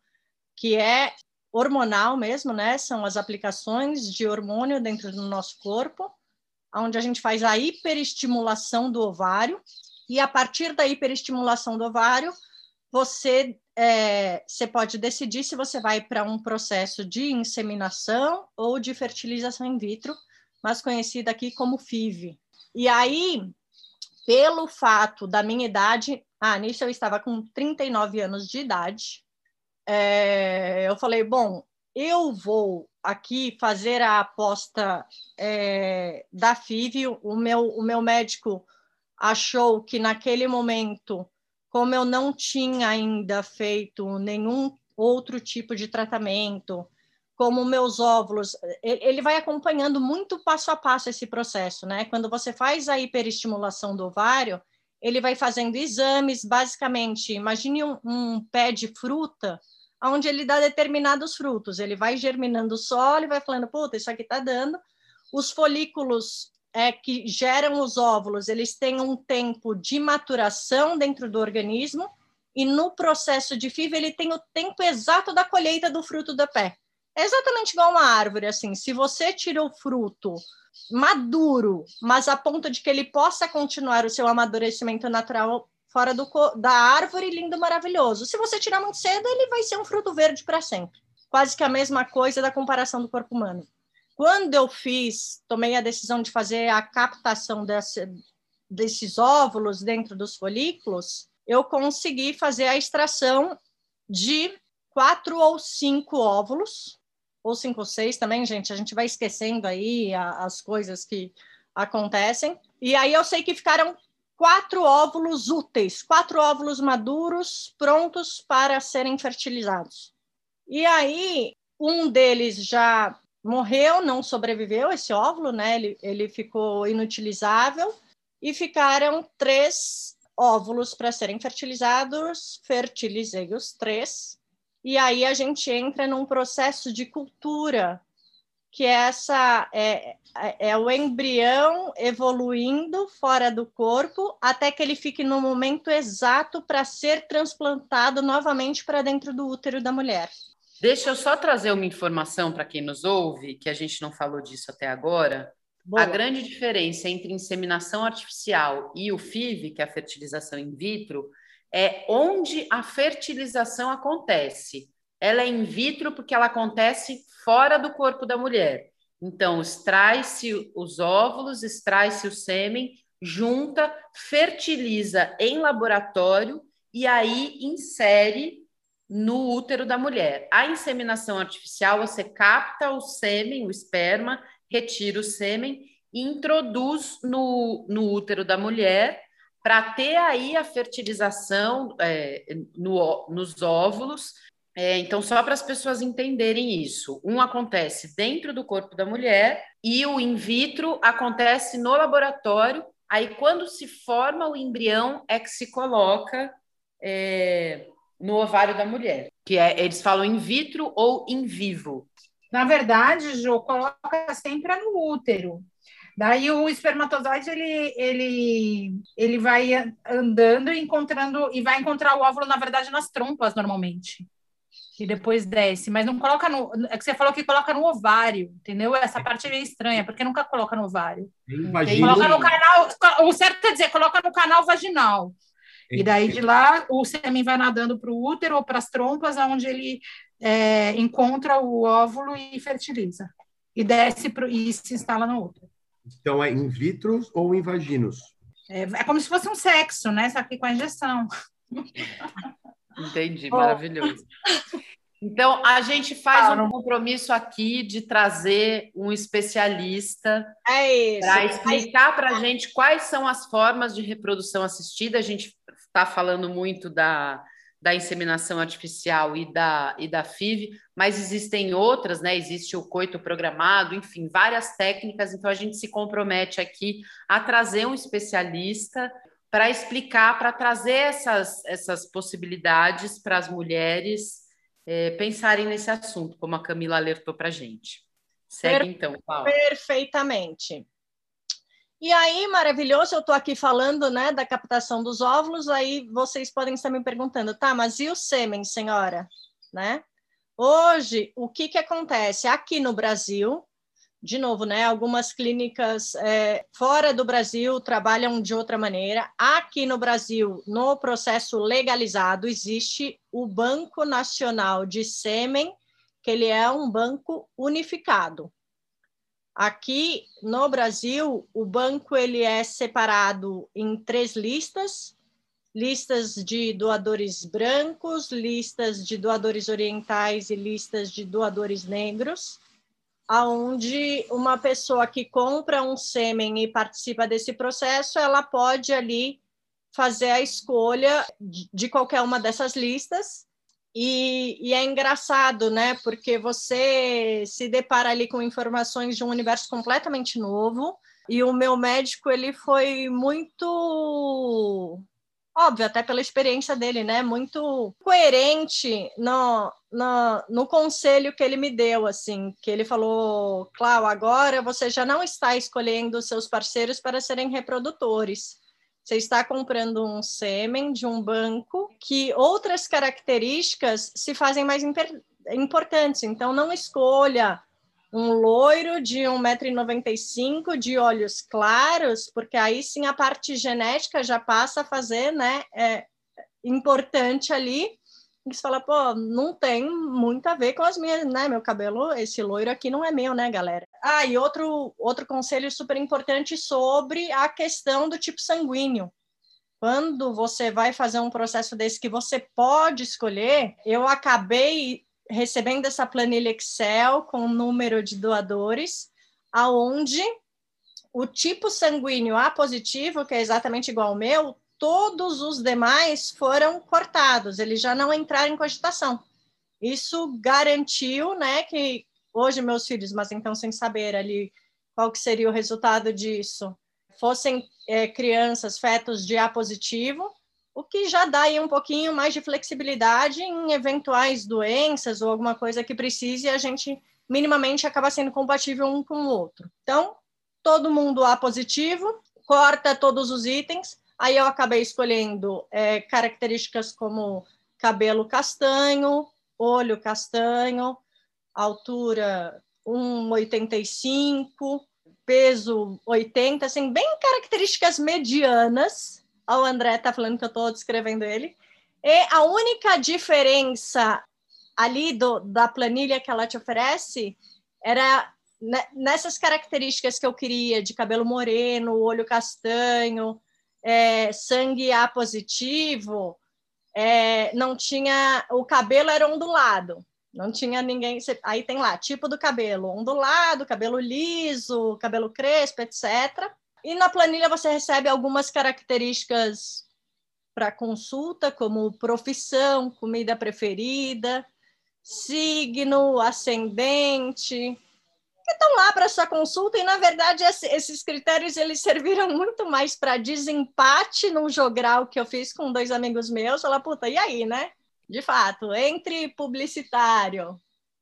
que é hormonal mesmo, né? São as aplicações de hormônio dentro do nosso corpo, onde a gente faz a hiperestimulação do ovário, e a partir da hiperestimulação do ovário, você, é, você pode decidir se você vai para um processo de inseminação ou de fertilização in vitro, mais conhecida aqui como FIV. E aí, pelo fato da minha idade, ah, nisso eu estava com 39 anos de idade, é, eu falei, bom, eu vou aqui fazer a aposta é, da FIV, o meu, o meu médico achou que naquele momento, como eu não tinha ainda feito nenhum outro tipo de tratamento, como meus óvulos, ele vai acompanhando muito passo a passo esse processo, né? Quando você faz a hiperestimulação do ovário, ele vai fazendo exames, basicamente, imagine um, um pé de fruta, onde ele dá determinados frutos, ele vai germinando o solo e vai falando, puta, isso aqui está dando. Os folículos é, que geram os óvulos, eles têm um tempo de maturação dentro do organismo, e no processo de FIV ele tem o tempo exato da colheita do fruto do pé. É exatamente igual uma árvore, assim, se você tira o fruto maduro, mas a ponto de que ele possa continuar o seu amadurecimento natural fora do, da árvore, lindo, maravilhoso. Se você tirar muito cedo, ele vai ser um fruto verde para sempre. Quase que a mesma coisa da comparação do corpo humano. Quando eu fiz, tomei a decisão de fazer a captação desse, desses óvulos dentro dos folículos, eu consegui fazer a extração de quatro ou cinco óvulos ou cinco ou seis também, gente, a gente vai esquecendo aí a, as coisas que acontecem. E aí eu sei que ficaram quatro óvulos úteis, quatro óvulos maduros prontos para serem fertilizados. E aí um deles já morreu, não sobreviveu esse óvulo, né? Ele, ele ficou inutilizável e ficaram três óvulos para serem fertilizados. Fertilizei os três e aí a gente entra num processo de cultura, que é essa é, é, é o embrião evoluindo fora do corpo até que ele fique no momento exato para ser transplantado novamente para dentro do útero da mulher. Deixa eu só trazer uma informação para quem nos ouve, que a gente não falou disso até agora. Boa. A grande diferença entre inseminação artificial e o FIV, que é a fertilização in vitro, é onde a fertilização acontece. Ela é in vitro porque ela acontece fora do corpo da mulher. Então, extrai-se os óvulos, extrai-se o sêmen, junta, fertiliza em laboratório e aí insere no útero da mulher. A inseminação artificial, você capta o sêmen, o esperma, retira o sêmen e introduz no, no útero da mulher para ter aí a fertilização é, no, nos óvulos. É, então, só para as pessoas entenderem isso, um acontece dentro do corpo da mulher e o in vitro acontece no laboratório. Aí, quando se forma o embrião, é que se coloca é, no ovário da mulher, que é, eles falam in vitro ou in vivo. Na verdade, Jo, coloca sempre no útero. Daí o espermatozoide ele, ele, ele vai andando e encontrando e vai encontrar o óvulo na verdade nas trompas normalmente e depois desce, mas não coloca no. É que você falou que coloca no ovário, entendeu? Essa parte é meio estranha, porque nunca coloca no ovário. Imagina. Coloca no canal. O certo é dizer, coloca no canal vaginal. E daí de lá o sêmen vai nadando para o útero ou para as trompas, onde ele é, encontra o óvulo e fertiliza. E desce pro, e se instala no útero. Então, é in vitro ou in vaginos? É, é como se fosse um sexo, né? Só que com a injeção. Entendi, maravilhoso. Então, a gente faz um compromisso aqui de trazer um especialista é para explicar para a gente quais são as formas de reprodução assistida. A gente está falando muito da, da inseminação artificial e da, e da FIV, mas existem outras, né? Existe o coito programado, enfim, várias técnicas. Então, a gente se compromete aqui a trazer um especialista para explicar, para trazer essas, essas possibilidades para as mulheres é, pensarem nesse assunto, como a Camila alertou para a gente. Segue então, Paulo. Perfeitamente. E aí, maravilhoso, eu estou aqui falando né, da captação dos óvulos, aí vocês podem estar me perguntando, tá, mas e o sêmen, senhora? Né? Hoje, o que, que acontece? Aqui no Brasil, de novo, né? Algumas clínicas é, fora do Brasil trabalham de outra maneira. Aqui no Brasil, no processo legalizado, existe o Banco Nacional de Sêmen, que ele é um banco unificado. Aqui no Brasil, o banco ele é separado em três listas: listas de doadores brancos, listas de doadores orientais e listas de doadores negros aonde uma pessoa que compra um sêmen e participa desse processo, ela pode ali fazer a escolha de qualquer uma dessas listas. E, e, é engraçado, né? Porque você se depara ali com informações de um universo completamente novo. E o meu médico ele foi muito óbvio, até pela experiência dele, né? Muito coerente no, no, no conselho que ele me deu, assim, que ele falou, Clau, agora você já não está escolhendo seus parceiros para serem reprodutores. Você está comprando um sêmen de um banco que outras características se fazem mais importantes. Então, não escolha um loiro de 1,95m, de olhos claros, porque aí sim a parte genética já passa a fazer, né, é importante ali. E você fala, pô, não tem muito a ver com as minhas, né, meu cabelo, esse loiro aqui não é meu, né, galera? Ah, e outro, outro conselho super importante sobre a questão do tipo sanguíneo quando você vai fazer um processo desse que você pode escolher, eu acabei recebendo essa planilha Excel com o número de doadores, aonde o tipo sanguíneo A positivo, que é exatamente igual ao meu, todos os demais foram cortados, eles já não entraram em cogitação. Isso garantiu, né, que hoje meus filhos, mas então sem saber ali qual que seria o resultado disso, fossem é, crianças, fetos de A positivo, o que já dá aí um pouquinho mais de flexibilidade em eventuais doenças ou alguma coisa que precise a gente minimamente acaba sendo compatível um com o outro. Então, todo mundo A positivo, corta todos os itens, aí eu acabei escolhendo é, características como cabelo castanho, olho castanho, altura 1,85, peso 80, assim, bem características medianas, o André está falando que eu estou descrevendo ele. E a única diferença ali do, da planilha que ela te oferece era nessas características que eu queria, de cabelo moreno, olho castanho, é, sangue A positivo, é, não tinha. O cabelo era ondulado, não tinha ninguém. Aí tem lá, tipo do cabelo: ondulado, cabelo liso, cabelo crespo, etc. E na planilha você recebe algumas características para consulta, como profissão, comida preferida, signo, ascendente, que estão lá para sua consulta e na verdade esses critérios eles serviram muito mais para desempate num jogral que eu fiz com dois amigos meus, falar puta, e aí, né? De fato, entre publicitário,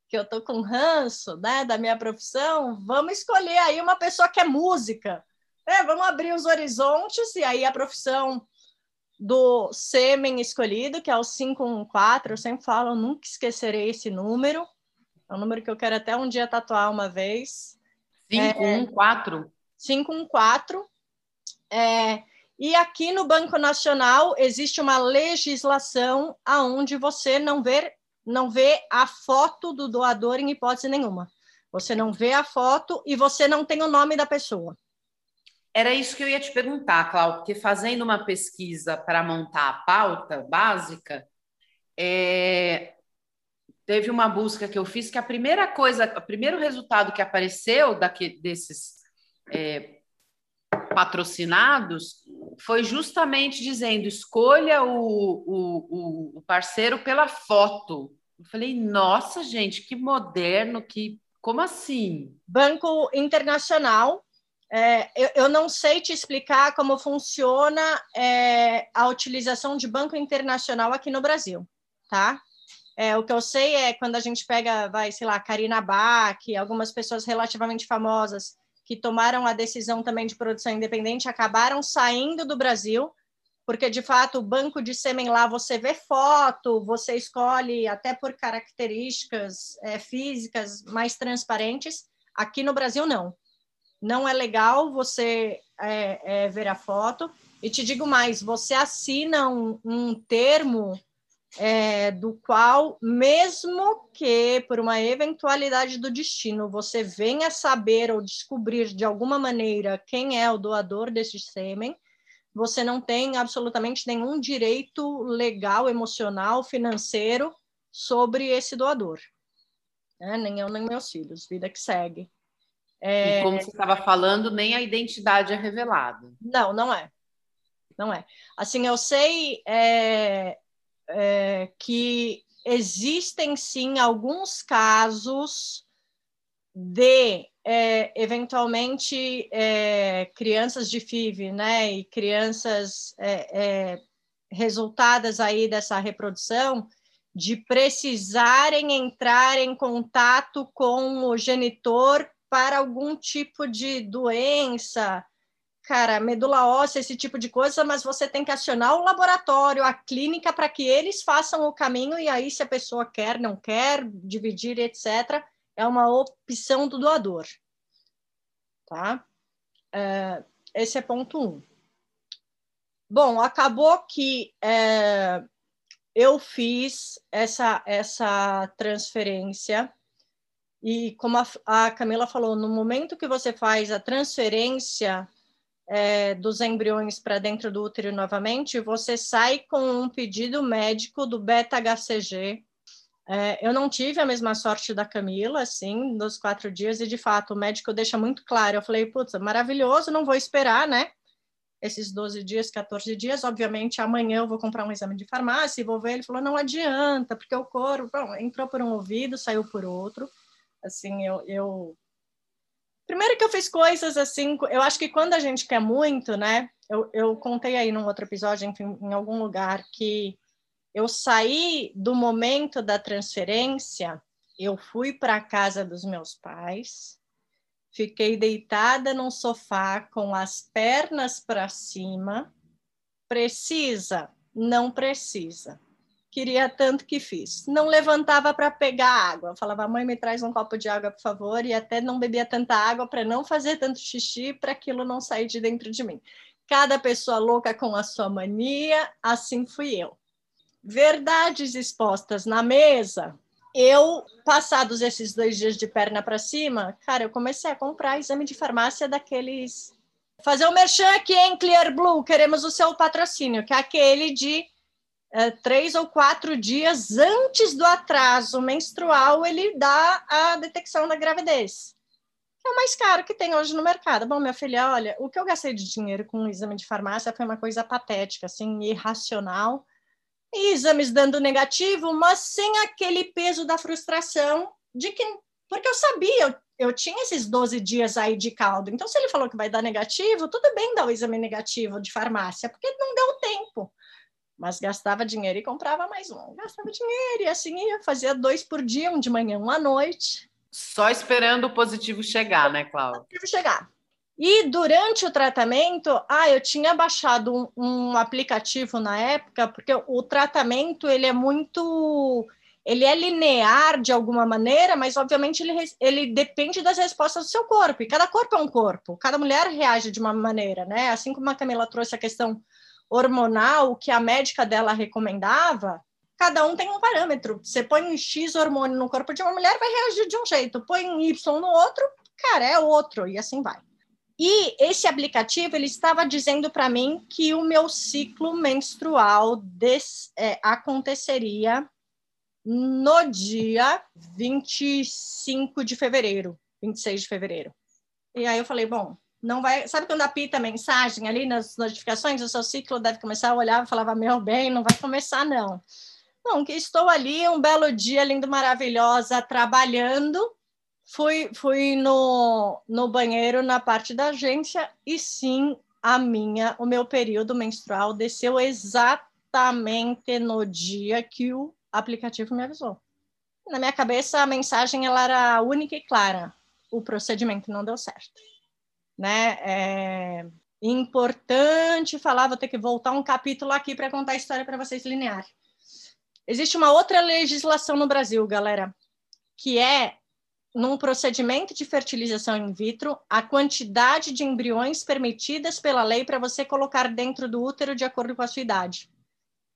que eu tô com ranço, né, da minha profissão, vamos escolher aí uma pessoa que é música é, vamos abrir os horizontes, e aí a profissão do sêmen escolhido, que é o 514, eu sempre falo, eu nunca esquecerei esse número. É um número que eu quero até um dia tatuar uma vez. 514? É, 514. É, e aqui no Banco Nacional existe uma legislação aonde você não vê, não vê a foto do doador em hipótese nenhuma. Você não vê a foto e você não tem o nome da pessoa. Era isso que eu ia te perguntar, Cláudio, porque fazendo uma pesquisa para montar a pauta básica, é, teve uma busca que eu fiz que a primeira coisa, o primeiro resultado que apareceu daqui, desses é, patrocinados foi justamente dizendo: escolha o, o, o parceiro pela foto. Eu falei, nossa, gente, que moderno, que. Como assim? Banco Internacional. É, eu, eu, não sei te explicar como funciona é, a utilização de banco internacional aqui no Brasil, tá? É, o que eu sei é quando a gente pega, vai, sei lá, Karina Bach, algumas pessoas relativamente famosas que tomaram a decisão também de produção independente acabaram saindo do Brasil, porque de fato o banco de sêmen lá você vê foto, você escolhe até por características é, físicas mais transparentes. Aqui no Brasil não, não é legal você é, é, ver a foto. E te digo mais, você assina um, um termo é, do qual, mesmo que por uma eventualidade do destino você venha saber ou descobrir de alguma maneira quem é o doador desse sêmen, você não tem absolutamente nenhum direito legal, emocional, financeiro sobre esse doador. É, nem eu, nem meus filhos, vida que segue. É... E como você estava falando, nem a identidade é revelada. Não, não é. Não é. Assim, eu sei é, é, que existem sim alguns casos de é, eventualmente é, crianças de FIV, né, e crianças é, é, resultadas aí dessa reprodução, de precisarem entrar em contato com o genitor para algum tipo de doença, cara, medula óssea, esse tipo de coisa, mas você tem que acionar o laboratório, a clínica, para que eles façam o caminho, e aí, se a pessoa quer, não quer, dividir, etc., é uma opção do doador. Tá? É, esse é ponto um. Bom, acabou que é, eu fiz essa, essa transferência, e como a, a Camila falou, no momento que você faz a transferência é, dos embriões para dentro do útero novamente, você sai com um pedido médico do beta-HCG. É, eu não tive a mesma sorte da Camila, assim, dos quatro dias, e de fato o médico deixa muito claro. Eu falei, putz, maravilhoso, não vou esperar, né? Esses 12 dias, 14 dias, obviamente amanhã eu vou comprar um exame de farmácia e vou ver. Ele falou, não adianta, porque o couro bom, entrou por um ouvido, saiu por outro. Assim, eu, eu Primeiro que eu fiz coisas assim, eu acho que quando a gente quer muito, né? Eu, eu contei aí num outro episódio, enfim, em algum lugar, que eu saí do momento da transferência, eu fui para a casa dos meus pais, fiquei deitada num sofá com as pernas para cima. Precisa? Não precisa queria tanto que fiz. Não levantava para pegar água. falava, mãe, me traz um copo de água, por favor, e até não bebia tanta água para não fazer tanto xixi, para aquilo não sair de dentro de mim. Cada pessoa louca com a sua mania, assim fui eu. Verdades expostas na mesa. Eu, passados esses dois dias de perna para cima, cara, eu comecei a comprar exame de farmácia daqueles. Fazer o um merchan aqui, hein, Clear Blue? Queremos o seu patrocínio, que é aquele de é, três ou quatro dias antes do atraso menstrual, ele dá a detecção da gravidez. É o mais caro que tem hoje no mercado. Bom, minha filha, olha, o que eu gastei de dinheiro com o exame de farmácia foi uma coisa patética, assim, irracional. E exames dando negativo, mas sem aquele peso da frustração de que. Porque eu sabia, eu, eu tinha esses 12 dias aí de caldo. Então, se ele falou que vai dar negativo, tudo bem dar o exame negativo de farmácia, porque não deu tempo mas gastava dinheiro e comprava mais um. Gastava dinheiro e assim ia, fazia dois por dia, um de manhã, um à noite. Só esperando o positivo chegar, né, Cláudia? O positivo chegar. E durante o tratamento, ah, eu tinha baixado um, um, aplicativo na época, porque o tratamento ele é muito, ele é linear de alguma maneira, mas obviamente ele, ele depende das respostas do seu corpo. E cada corpo é um corpo, cada mulher reage de uma maneira, né? Assim como a Camila trouxe a questão hormonal que a médica dela recomendava, cada um tem um parâmetro. Você põe um X hormônio no corpo de uma mulher, vai reagir de um jeito. Põe um Y no outro, cara, é outro, e assim vai. E esse aplicativo, ele estava dizendo para mim que o meu ciclo menstrual des, é, aconteceria no dia 25 de fevereiro, 26 de fevereiro. E aí eu falei, bom, não vai. Sabe quando apita a mensagem ali nas notificações, o seu ciclo deve começar a olhar e falava, meu bem, não vai começar, não. Não, que estou ali um belo dia, lindo, maravilhosa, trabalhando. Fui, fui no, no banheiro na parte da agência e sim, a minha, o meu período menstrual desceu exatamente no dia que o aplicativo me avisou. Na minha cabeça, a mensagem ela era única e clara. O procedimento não deu certo né? É importante falar, vou ter que voltar um capítulo aqui para contar a história para vocês linear. Existe uma outra legislação no Brasil, galera, que é num procedimento de fertilização in vitro, a quantidade de embriões permitidas pela lei para você colocar dentro do útero de acordo com a sua idade.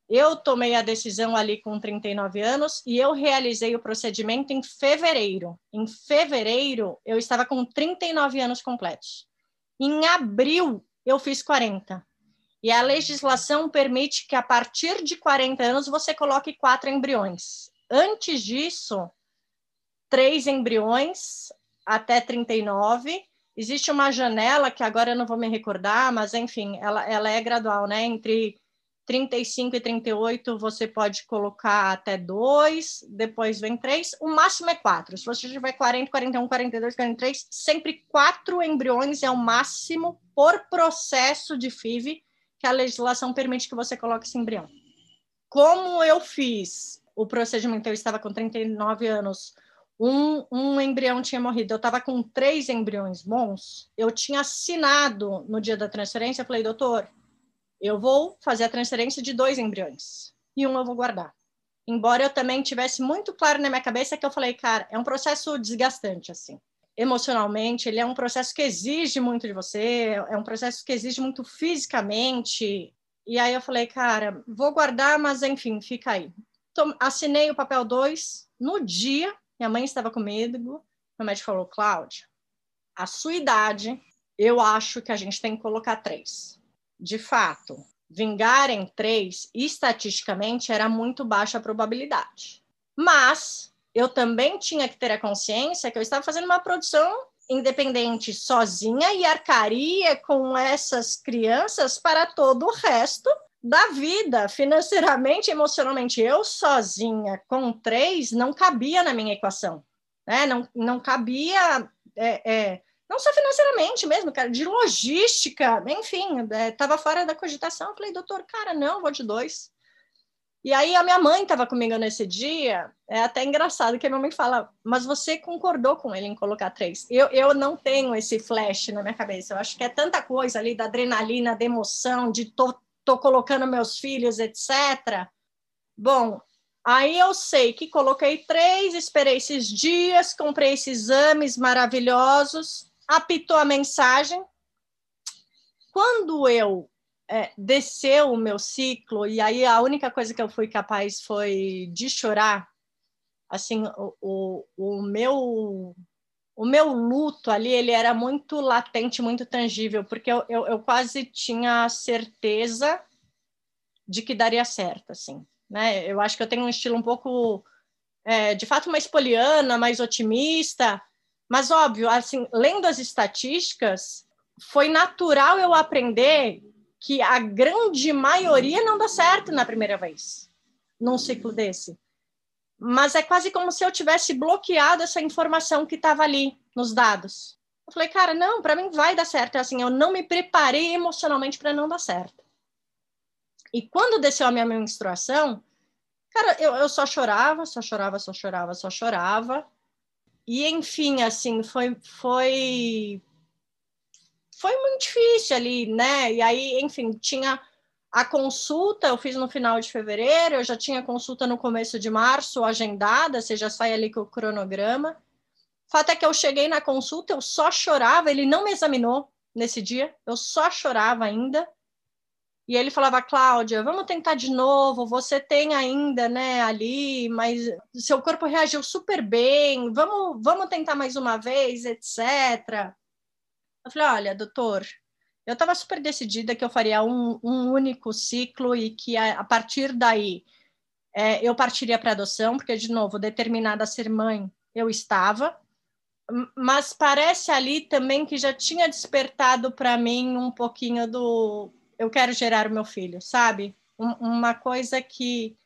Eu tomei a decisão ali com 39 anos e eu realizei o procedimento em fevereiro. Em fevereiro, eu estava com 39 anos completos. Em abril, eu fiz 40. E a legislação permite que a partir de 40 anos você coloque quatro embriões. Antes disso, três embriões até 39. Existe uma janela que agora eu não vou me recordar, mas enfim, ela, ela é gradual, né? Entre 35 e 38 você pode colocar até dois, depois vem três, o máximo é quatro. Se você tiver 40, 41, 42, 43, sempre quatro embriões é o máximo por processo de FIV que a legislação permite que você coloque esse embrião. Como eu fiz o procedimento, eu estava com 39 anos, um, um embrião tinha morrido, eu estava com três embriões bons, eu tinha assinado no dia da transferência, eu falei, doutor, eu vou fazer a transferência de dois embriões e um eu vou guardar. Embora eu também tivesse muito claro na minha cabeça que eu falei, cara, é um processo desgastante, assim. Emocionalmente, ele é um processo que exige muito de você, é um processo que exige muito fisicamente. E aí eu falei, cara, vou guardar, mas enfim, fica aí. Assinei o papel 2 no dia, minha mãe estava comigo, meu médico falou, Cláudia, a sua idade, eu acho que a gente tem que colocar três de fato, vingar em três, estatisticamente, era muito baixa a probabilidade. Mas eu também tinha que ter a consciência que eu estava fazendo uma produção independente sozinha e arcaria com essas crianças para todo o resto da vida, financeiramente, emocionalmente. Eu sozinha com três não cabia na minha equação, né? Não, não cabia é, é, não só financeiramente mesmo, cara, de logística, enfim, estava é, fora da cogitação. Eu falei, doutor, cara, não, vou de dois. E aí a minha mãe estava comigo nesse dia, é até engraçado que a minha mãe fala, mas você concordou com ele em colocar três. Eu, eu não tenho esse flash na minha cabeça, eu acho que é tanta coisa ali da adrenalina, da emoção, de tô, tô colocando meus filhos, etc. Bom, Aí eu sei que coloquei três, esperei esses dias, comprei esses exames maravilhosos, apitou a mensagem. Quando eu é, desceu o meu ciclo, e aí a única coisa que eu fui capaz foi de chorar, assim, o, o, o meu o meu luto ali ele era muito latente, muito tangível, porque eu, eu, eu quase tinha certeza de que daria certo, assim, né? Eu acho que eu tenho um estilo um pouco, é, de fato, mais poliana, mais otimista, mas, óbvio, assim, lendo as estatísticas, foi natural eu aprender que a grande maioria não dá certo na primeira vez, num ciclo desse. Mas é quase como se eu tivesse bloqueado essa informação que estava ali nos dados. Eu falei, cara, não, para mim vai dar certo. É assim, eu não me preparei emocionalmente para não dar certo. E quando desceu a minha menstruação, cara, eu, eu só chorava, só chorava, só chorava, só chorava. E, enfim, assim, foi, foi, foi muito difícil ali, né? E aí, enfim, tinha a consulta, eu fiz no final de fevereiro, eu já tinha consulta no começo de março agendada, você já sai ali com o cronograma. O fato é que eu cheguei na consulta, eu só chorava, ele não me examinou nesse dia, eu só chorava ainda. E ele falava, Cláudia, vamos tentar de novo, você tem ainda, né, ali, mas seu corpo reagiu super bem, vamos, vamos tentar mais uma vez, etc. Eu falei, olha, doutor, eu estava super decidida que eu faria um, um único ciclo e que a, a, partir daí é, eu partiria para adoção, porque, de novo, determinada a ser mãe, eu estava. Mas parece ali também que já tinha despertado para mim um pouquinho do eu quero gerar o meu filho, sabe? Um, uma coisa que,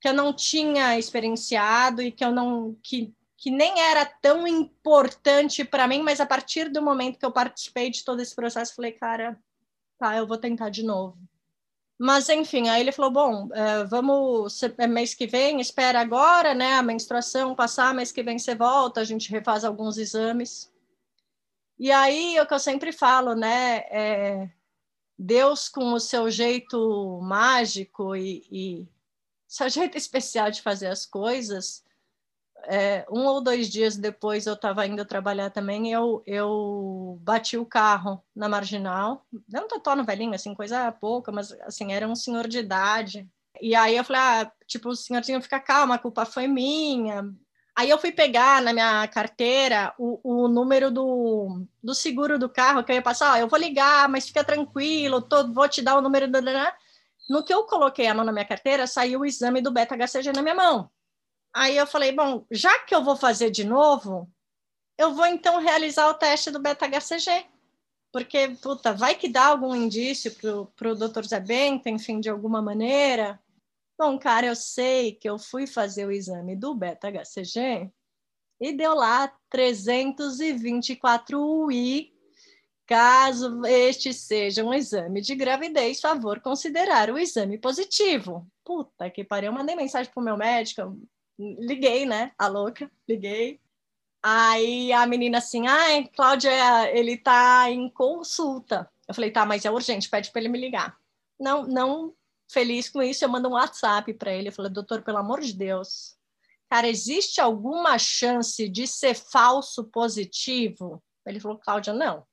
que eu não tinha experienciado e que eu não que, que nem era tão importante para mim, mas a partir do momento que eu participei de todo esse processo, falei, cara, tá, eu vou tentar de novo. Mas, enfim, aí ele falou: bom, uh, vamos, é mês que vem, espera agora, né? A menstruação passar, mês que vem você volta, a gente refaz alguns exames. E aí, o que eu sempre falo, né? É, Deus, com o seu jeito mágico e, e seu jeito especial de fazer as coisas, é, um ou dois dias depois eu estava indo trabalhar também, eu, eu bati o carro na marginal, não um totó no velhinho, assim, coisa pouca, mas assim, era um senhor de idade. E aí eu falei, ah, tipo, o senhorzinho fica calma, a culpa foi minha. Aí eu fui pegar na minha carteira o, o número do, do seguro do carro, que eu ia passar, ó, eu vou ligar, mas fica tranquilo, tô, vou te dar o número do... No que eu coloquei a mão na minha carteira, saiu o exame do beta-HCG na minha mão. Aí eu falei, bom, já que eu vou fazer de novo, eu vou então realizar o teste do beta-HCG. Porque, puta, vai que dá algum indício para o doutor Zé Bento, enfim, de alguma maneira. Bom, cara, eu sei que eu fui fazer o exame do beta-HCG e deu lá 324 UI. Caso este seja um exame de gravidez, favor considerar o exame positivo. Puta que pariu, eu mandei mensagem pro meu médico, liguei, né? A louca, liguei. Aí a menina assim, ai, ah, Cláudia, ele tá em consulta. Eu falei, tá, mas é urgente, pede para ele me ligar. Não, não feliz com isso, eu mando um WhatsApp para ele. Eu falei, doutor, pelo amor de Deus, cara, existe alguma chance de ser falso positivo? Ele falou, Cláudia, não.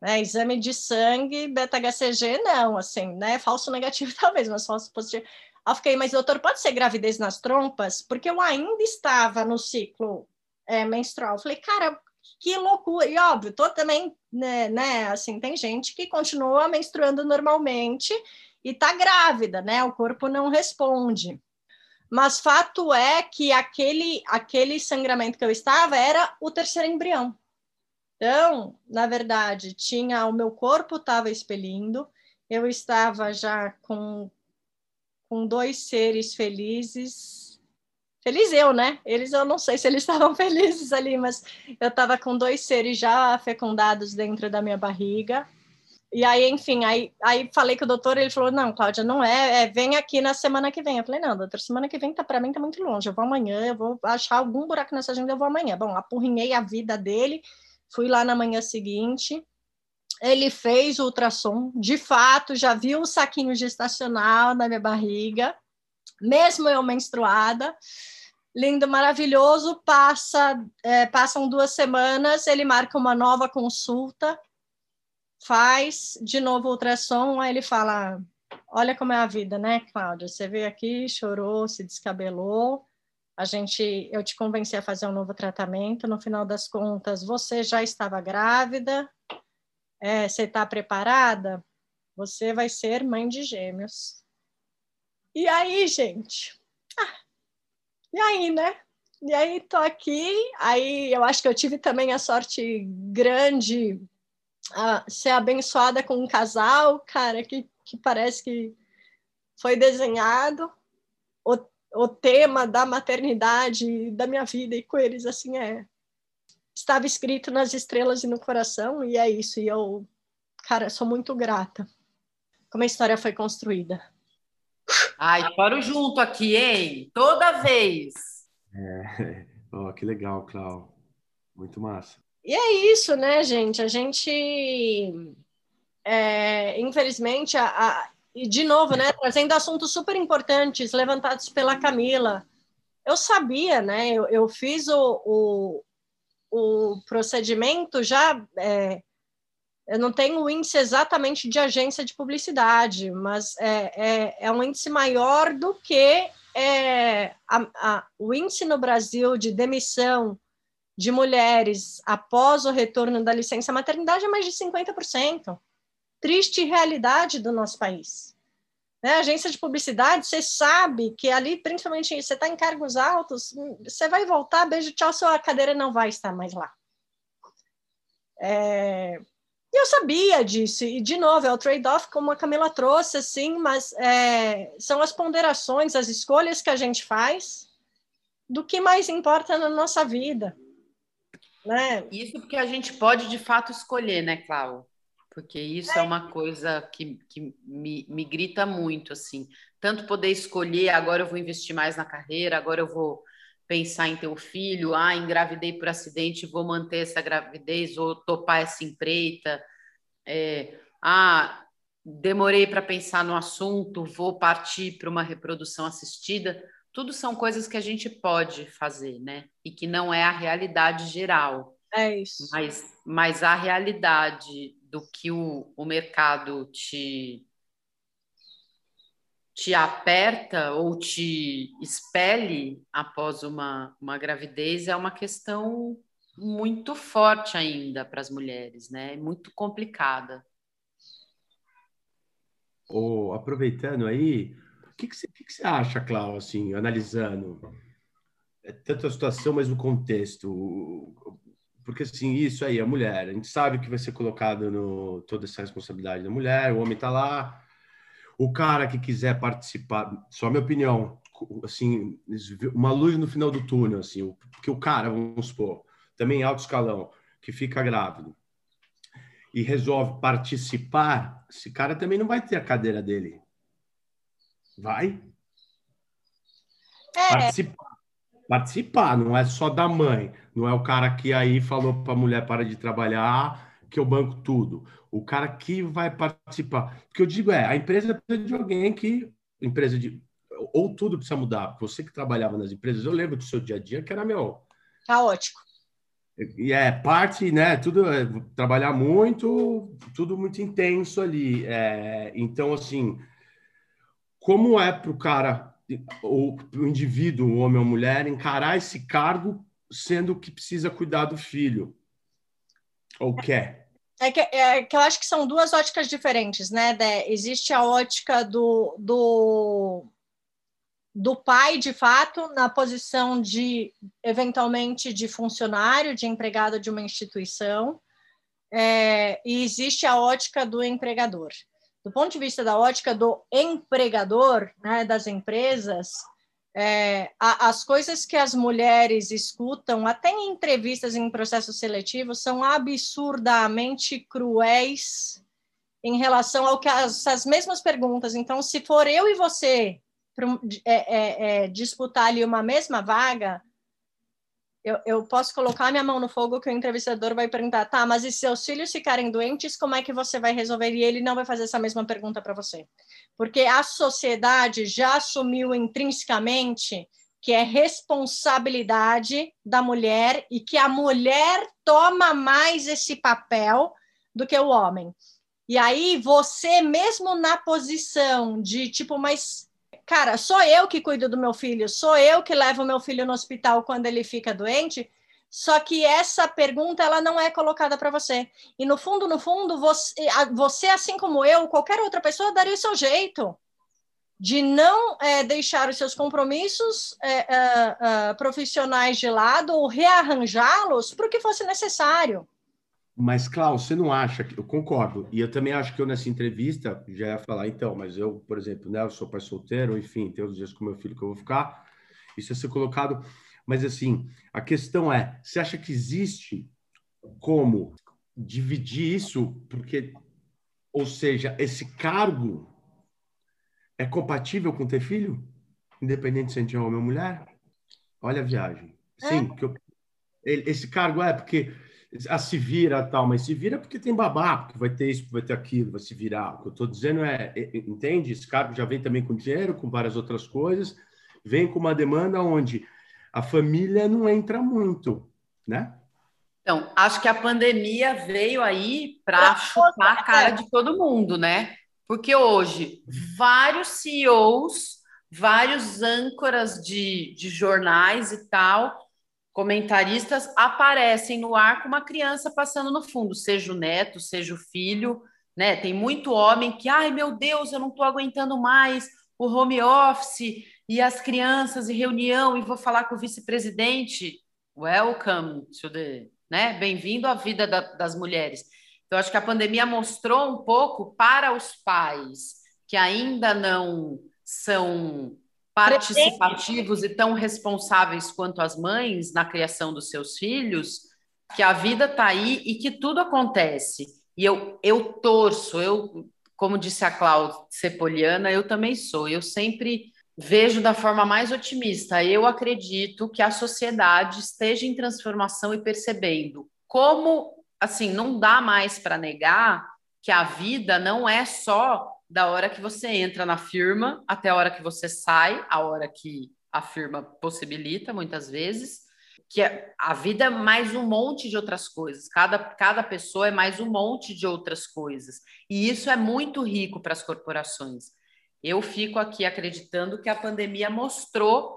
Né, exame de sangue, beta-HCG, não, assim, né? Falso negativo talvez, mas falso positivo. Aí eu fiquei, mas doutor, pode ser gravidez nas trompas? Porque eu ainda estava no ciclo é, menstrual. Eu falei, cara, que loucura. E óbvio, tô também, né, né, assim, tem gente que continua menstruando normalmente e tá grávida, né? O corpo não responde. Mas fato é que aquele, aquele sangramento que eu estava era o terceiro embrião. Então, na verdade, tinha o meu corpo estava expelindo, eu estava já com com dois seres felizes. Feliz eu, né? Eles, eu não sei se eles estavam felizes ali, mas eu estava com dois seres já fecundados dentro da minha barriga. E aí, enfim, aí, aí falei com o doutor, ele falou: Não, Cláudia, não é, é vem aqui na semana que vem. Eu falei: Não, doutor, semana que vem tá para mim tá muito longe. Eu vou amanhã, eu vou achar algum buraco nessa agenda, eu vou amanhã. Bom, apurrinhei a vida dele, fui lá na manhã seguinte ele fez o ultrassom, de fato, já viu o saquinho gestacional na minha barriga, mesmo eu menstruada, lindo, maravilhoso, passa, é, passam duas semanas, ele marca uma nova consulta, faz de novo o ultrassom, aí ele fala, olha como é a vida, né, Cláudia, você veio aqui, chorou, se descabelou, a gente, eu te convenci a fazer um novo tratamento, no final das contas, você já estava grávida, é, você está preparada? Você vai ser mãe de gêmeos. E aí, gente? Ah, e aí, né? E aí, tô aqui. Aí, eu acho que eu tive também a sorte grande a ser abençoada com um casal, cara, que, que parece que foi desenhado. O, o tema da maternidade da minha vida e com eles, assim, é estava escrito nas estrelas e no coração, e é isso. E eu, cara, sou muito grata como a história foi construída. Ai, choro junto aqui, hein? Toda vez. É, oh, que legal, Clau. Muito massa. E é isso, né, gente? A gente, é, infelizmente, a, a, e de novo, né, trazendo assuntos super importantes levantados pela Camila. Eu sabia, né? Eu, eu fiz o, o, o procedimento já. É, eu não tenho o índice exatamente de agência de publicidade, mas é, é, é um índice maior do que é, a, a, o índice no Brasil de demissão de mulheres após o retorno da licença maternidade é mais de 50%. Triste realidade do nosso país. Né? Agência de publicidade, você sabe que ali, principalmente, você está em cargos altos, você vai voltar, beijo, tchau, sua cadeira não vai estar mais lá. É... E eu sabia disso, e de novo, é o trade-off, como a Camila trouxe, assim, mas é... são as ponderações, as escolhas que a gente faz do que mais importa na nossa vida. Né? Isso porque a gente pode de fato escolher, né, Cláudia? porque isso é, é uma coisa que, que me, me grita muito, assim. Tanto poder escolher, agora eu vou investir mais na carreira, agora eu vou pensar em ter um filho, ah, engravidei por acidente, vou manter essa gravidez, ou topar essa empreita, é, ah, demorei para pensar no assunto, vou partir para uma reprodução assistida. Tudo são coisas que a gente pode fazer, né? E que não é a realidade geral. É isso. Mas, mas a realidade do que o, o mercado te te aperta ou te expele após uma, uma gravidez é uma questão muito forte ainda para as mulheres, né? Muito complicada. Oh, aproveitando aí, que, que, você, que, que você acha, Cláudio, assim, analisando é, tanto a situação, mas o contexto? porque assim, isso aí, a mulher, a gente sabe que vai ser colocado no toda essa responsabilidade da mulher, o homem está lá, o cara que quiser participar, só minha opinião, assim, uma luz no final do túnel, assim, porque o cara, vamos supor, também alto escalão, que fica grávido e resolve participar, esse cara também não vai ter a cadeira dele. Vai? É. Participar participar, não é só da mãe, não é o cara que aí falou para a mulher para de trabalhar, que eu banco tudo. O cara que vai participar. O que eu digo é, a empresa precisa de alguém que empresa de ou tudo precisa mudar. Você que trabalhava nas empresas, eu lembro do seu dia a dia que era meu caótico. E é parte, né? Tudo é, trabalhar muito, tudo muito intenso ali. É, então, assim, como é para o cara o, o indivíduo, homem ou mulher, encarar esse cargo sendo que precisa cuidar do filho? Ou quer? É que, é que eu acho que são duas óticas diferentes, né? Dé? Existe a ótica do, do, do pai, de fato, na posição de, eventualmente, de funcionário, de empregado de uma instituição, é, e existe a ótica do empregador do ponto de vista da ótica do empregador, né, das empresas, é, a, as coisas que as mulheres escutam, até em entrevistas em processos seletivos, são absurdamente cruéis em relação ao que as, as mesmas perguntas. Então, se for eu e você é, é, é, disputar ali uma mesma vaga, eu, eu posso colocar minha mão no fogo que o entrevistador vai perguntar, tá, mas e se seus filhos ficarem doentes, como é que você vai resolver? E ele não vai fazer essa mesma pergunta para você. Porque a sociedade já assumiu intrinsecamente que é responsabilidade da mulher e que a mulher toma mais esse papel do que o homem. E aí você mesmo na posição de tipo, mas cara, sou eu que cuido do meu filho, sou eu que levo meu filho no hospital quando ele fica doente. Só que essa pergunta ela não é colocada para você. E no fundo, no fundo, você, você, assim como eu, qualquer outra pessoa, daria o seu jeito de não é, deixar os seus compromissos é, é, é profissionais de lado ou rearranjá-los para o que fosse necessário. Mas, Klaus, você não acha que. Eu concordo. E eu também acho que eu, nessa entrevista, já ia falar, então, mas eu, por exemplo, né, eu sou pai solteiro, enfim, tem os dias com meu filho que eu vou ficar. Isso ia ser colocado. Mas, assim, a questão é: você acha que existe como dividir isso? Porque, ou seja, esse cargo é compatível com ter filho? Independente se a gente é homem ou mulher? Olha a viagem. Sim, é. eu, esse cargo é porque a se vira tal, mas se vira porque tem babá, porque vai ter isso, vai ter aquilo, vai se virar. O que eu estou dizendo é, entende? Esse cargo já vem também com dinheiro, com várias outras coisas, vem com uma demanda onde a família não entra muito, né? Então, acho que a pandemia veio aí para chutar a cara de todo mundo, né? Porque hoje, vários CEOs, vários âncoras de, de jornais e tal, comentaristas aparecem no ar com uma criança passando no fundo, seja o neto, seja o filho, né? Tem muito homem que, ai meu Deus, eu não estou aguentando mais o home office e as crianças e reunião e vou falar com o vice-presidente. Welcome to the, né? Bem-vindo à vida da, das mulheres. Então, acho que a pandemia mostrou um pouco para os pais que ainda não são participativos e tão responsáveis quanto as mães na criação dos seus filhos, que a vida está aí e que tudo acontece. E eu, eu torço, eu, como disse a Cláudia Sepoliana, eu também sou. Eu sempre vejo da forma mais otimista. Eu acredito que a sociedade esteja em transformação e percebendo como, assim, não dá mais para negar que a vida não é só da hora que você entra na firma até a hora que você sai, a hora que a firma possibilita, muitas vezes, que a vida é mais um monte de outras coisas. Cada, cada pessoa é mais um monte de outras coisas. E isso é muito rico para as corporações. Eu fico aqui acreditando que a pandemia mostrou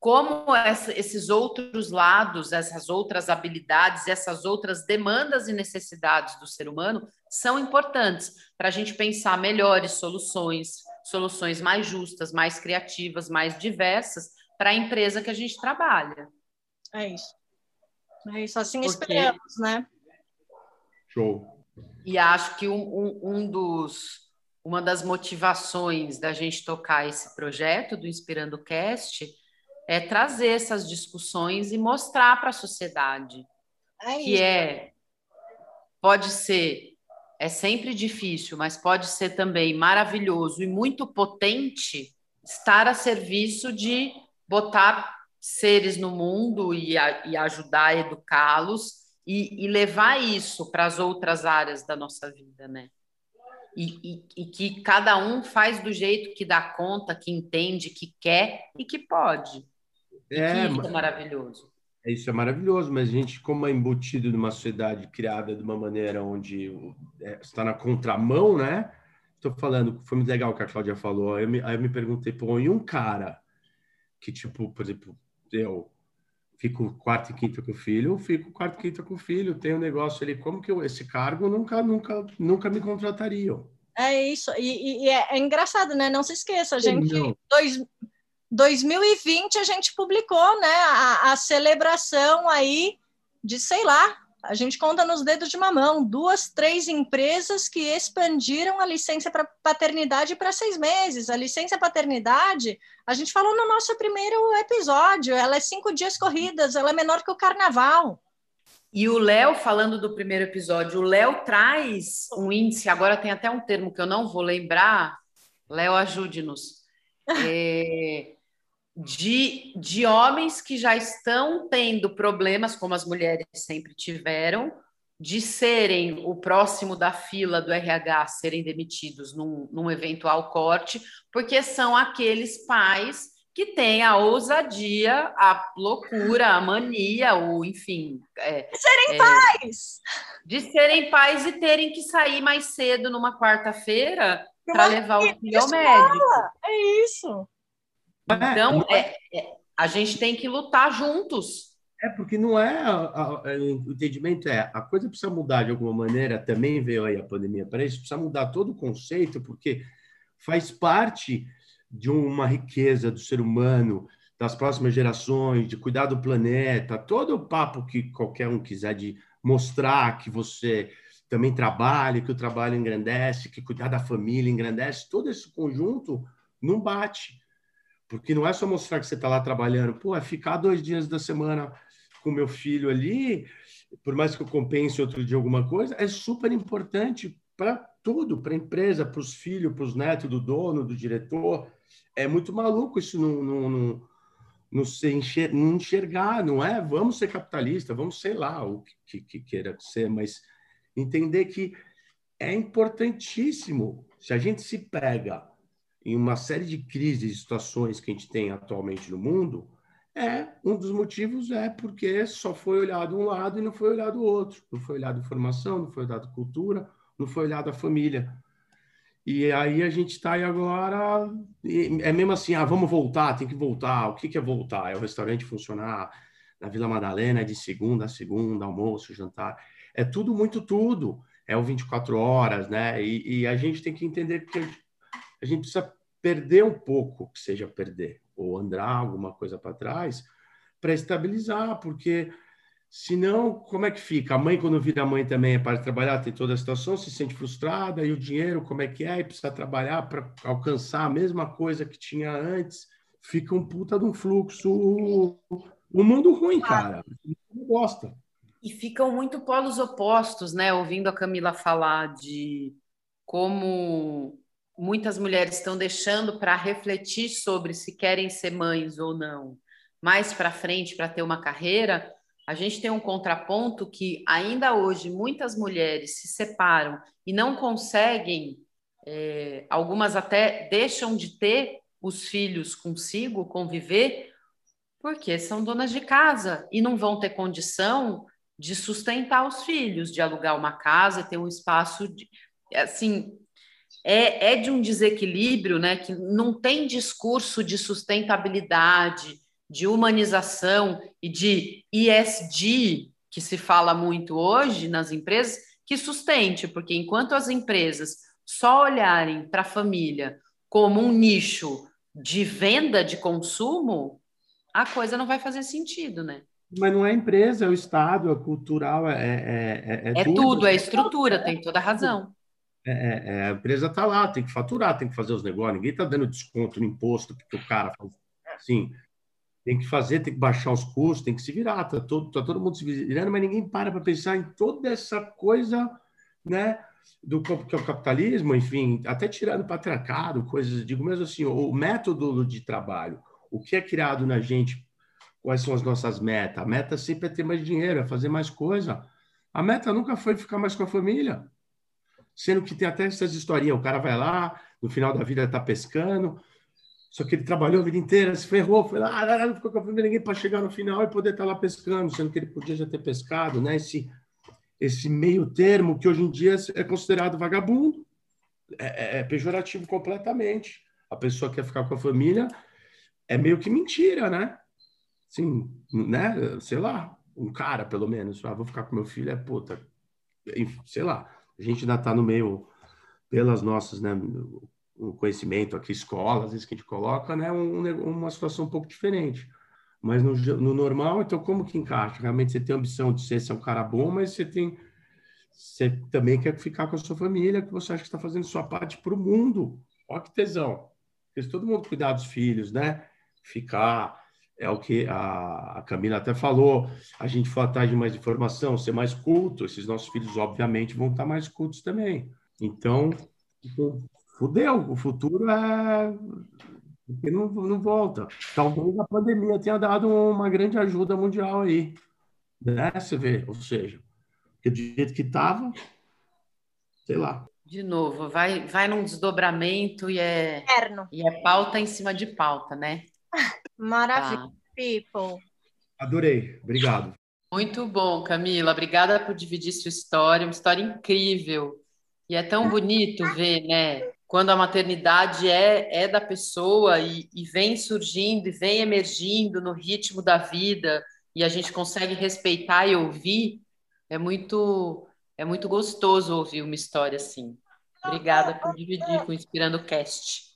como essa, esses outros lados, essas outras habilidades, essas outras demandas e necessidades do ser humano são importantes para a gente pensar melhores soluções, soluções mais justas, mais criativas, mais diversas para a empresa que a gente trabalha. É isso. É isso, assim Porque... esperamos, né? Show. E acho que um, um, um dos, uma das motivações da gente tocar esse projeto do Inspirando Cast é trazer essas discussões e mostrar para a sociedade é que é pode ser é sempre difícil, mas pode ser também maravilhoso e muito potente estar a serviço de botar seres no mundo e, a, e ajudar a educá-los e, e, levar isso para as outras áreas da nossa vida, né? E, e, e, que cada um faz do jeito que dá conta, que entende, que quer e que pode. É, que isso é maravilhoso. Isso é maravilhoso, mas a gente, como é embutido numa sociedade criada de uma maneira onde é, está na contramão, né? Estou falando, foi muito legal o que a Cláudia falou. Aí eu me, aí eu me perguntei, pô, e um cara que, tipo, por exemplo, eu fico quarto e quinta com o filho, eu fico quarto e quinta com o filho, tem um negócio ali, como que eu, esse cargo nunca, nunca, nunca me contratariam. É isso, e, e é, é, engraçado, né? Não se esqueça, a gente, dois, 2020 a gente publicou, né, a, a celebração aí de, sei lá, a gente conta nos dedos de uma mão, duas, três empresas que expandiram a licença para paternidade para seis meses. A licença paternidade, a gente falou no nosso primeiro episódio, ela é cinco dias corridas, ela é menor que o carnaval. E o Léo, falando do primeiro episódio, o Léo traz um índice, agora tem até um termo que eu não vou lembrar. Léo, ajude-nos. É, de, de homens que já estão tendo problemas, como as mulheres sempre tiveram, de serem o próximo da fila do RH serem demitidos num, num eventual corte, porque são aqueles pais que têm a ousadia, a loucura, a mania, o enfim. É, de serem é, pais! De serem pais e terem que sair mais cedo numa quarta-feira para levar o filho ao médico. É isso. Então, é, é, a gente tem que lutar juntos. É, porque não é. A, a, o entendimento é a coisa precisa mudar de alguma maneira. Também veio aí a pandemia para isso, precisa mudar todo o conceito, porque faz parte de uma riqueza do ser humano, das próximas gerações, de cuidar do planeta, todo o papo que qualquer um quiser de mostrar que você também trabalha, que o trabalho engrandece, que cuidar da família engrandece, todo esse conjunto não bate. Porque não é só mostrar que você está lá trabalhando, pô, é ficar dois dias da semana com meu filho ali, por mais que eu compense outro dia alguma coisa, é super importante para tudo, para a empresa, para os filhos, para os netos do dono, do diretor. É muito maluco isso não, não, não, não, se enxer, não enxergar, não é? Vamos ser capitalista, vamos sei lá o que, que queira ser, mas entender que é importantíssimo. Se a gente se pega em uma série de crises e situações que a gente tem atualmente no mundo, é um dos motivos é porque só foi olhado um lado e não foi olhado o outro. Não foi olhado informação, não foi olhado cultura, não foi olhado a família. E aí a gente está aí agora, é mesmo assim, ah, vamos voltar, tem que voltar. O que, que é voltar? É o restaurante funcionar na Vila Madalena de segunda a segunda, almoço, jantar. É tudo muito tudo. é o 24 horas, né? E, e a gente tem que entender que a gente precisa perder um pouco, que seja perder, ou andar alguma coisa para trás, para estabilizar, porque senão, como é que fica? A mãe, quando vira mãe também é para trabalhar, tem toda a situação, se sente frustrada, e o dinheiro, como é que é? E precisa trabalhar para alcançar a mesma coisa que tinha antes, fica um puta de um fluxo, um mundo ruim, cara. Não gosta. E ficam muito polos opostos, né? Ouvindo a Camila falar de como muitas mulheres estão deixando para refletir sobre se querem ser mães ou não, mais para frente para ter uma carreira, a gente tem um contraponto que ainda hoje muitas mulheres se separam e não conseguem, é, algumas até deixam de ter os filhos consigo, conviver, porque são donas de casa e não vão ter condição de sustentar os filhos, de alugar uma casa, ter um espaço de, assim, é, é de um desequilíbrio, né, que não tem discurso de sustentabilidade, de humanização e de ESG que se fala muito hoje nas empresas que sustente, porque enquanto as empresas só olharem para a família como um nicho de venda de consumo, a coisa não vai fazer sentido, né? Mas não é empresa, é o Estado, é cultural, é, é, é, é, é tudo. tudo. é estrutura, tem toda a razão. É, é, é a empresa está lá, tem que faturar, tem que fazer os negócios, ninguém está dando desconto no imposto porque o cara faz assim. Tem que fazer, tem que baixar os custos, tem que se virar, está todo, tá todo mundo se virando, mas ninguém para para pensar em toda essa coisa, né? Do que é o capitalismo, enfim, até tirando patriarcado, coisas, digo mesmo assim, o método de trabalho, o que é criado na gente quais são as nossas metas. A meta sempre é ter mais dinheiro, é fazer mais coisa. A meta nunca foi ficar mais com a família. Sendo que tem até essas historinhas, o cara vai lá, no final da vida está pescando, só que ele trabalhou a vida inteira, se ferrou, foi lá, não ficou com a família, ninguém para chegar no final e poder estar tá lá pescando, sendo que ele podia já ter pescado, né? Esse, esse meio termo que hoje em dia é considerado vagabundo, é, é, é pejorativo completamente. A pessoa quer ficar com a família, é meio que mentira, né? Sim, né? Sei lá, um cara, pelo menos. Ah, vou ficar com meu filho, é puta. Sei lá, a gente ainda está no meio, pelas nossas, né? O conhecimento aqui, escolas, às vezes que a gente coloca, né? Um, uma situação um pouco diferente. Mas no, no normal, então, como que encaixa? Realmente você tem a ambição de ser, ser um cara bom, mas você tem. Você também quer ficar com a sua família, que você acha que está fazendo sua parte para o mundo. Olha que tesão. Porque todo mundo cuidar dos filhos, né? Ficar é o que a, a Camila até falou, a gente for atrás de mais informação, ser mais culto, esses nossos filhos, obviamente, vão estar mais cultos também. Então, fudeu, o futuro é... Porque não, não volta. Talvez a pandemia tenha dado uma grande ajuda mundial aí, né? Você vê, ou seja, do jeito que estava, sei lá. De novo, vai, vai num desdobramento e é, e é pauta em cima de pauta, né? Maravilha, tá. people. Adorei, obrigado. Muito bom, Camila. Obrigada por dividir sua história, uma história incrível. E é tão bonito ver, né? Quando a maternidade é, é da pessoa e, e vem surgindo e vem emergindo no ritmo da vida e a gente consegue respeitar e ouvir, é muito é muito gostoso ouvir uma história assim. Obrigada por dividir com o Inspirando Cast.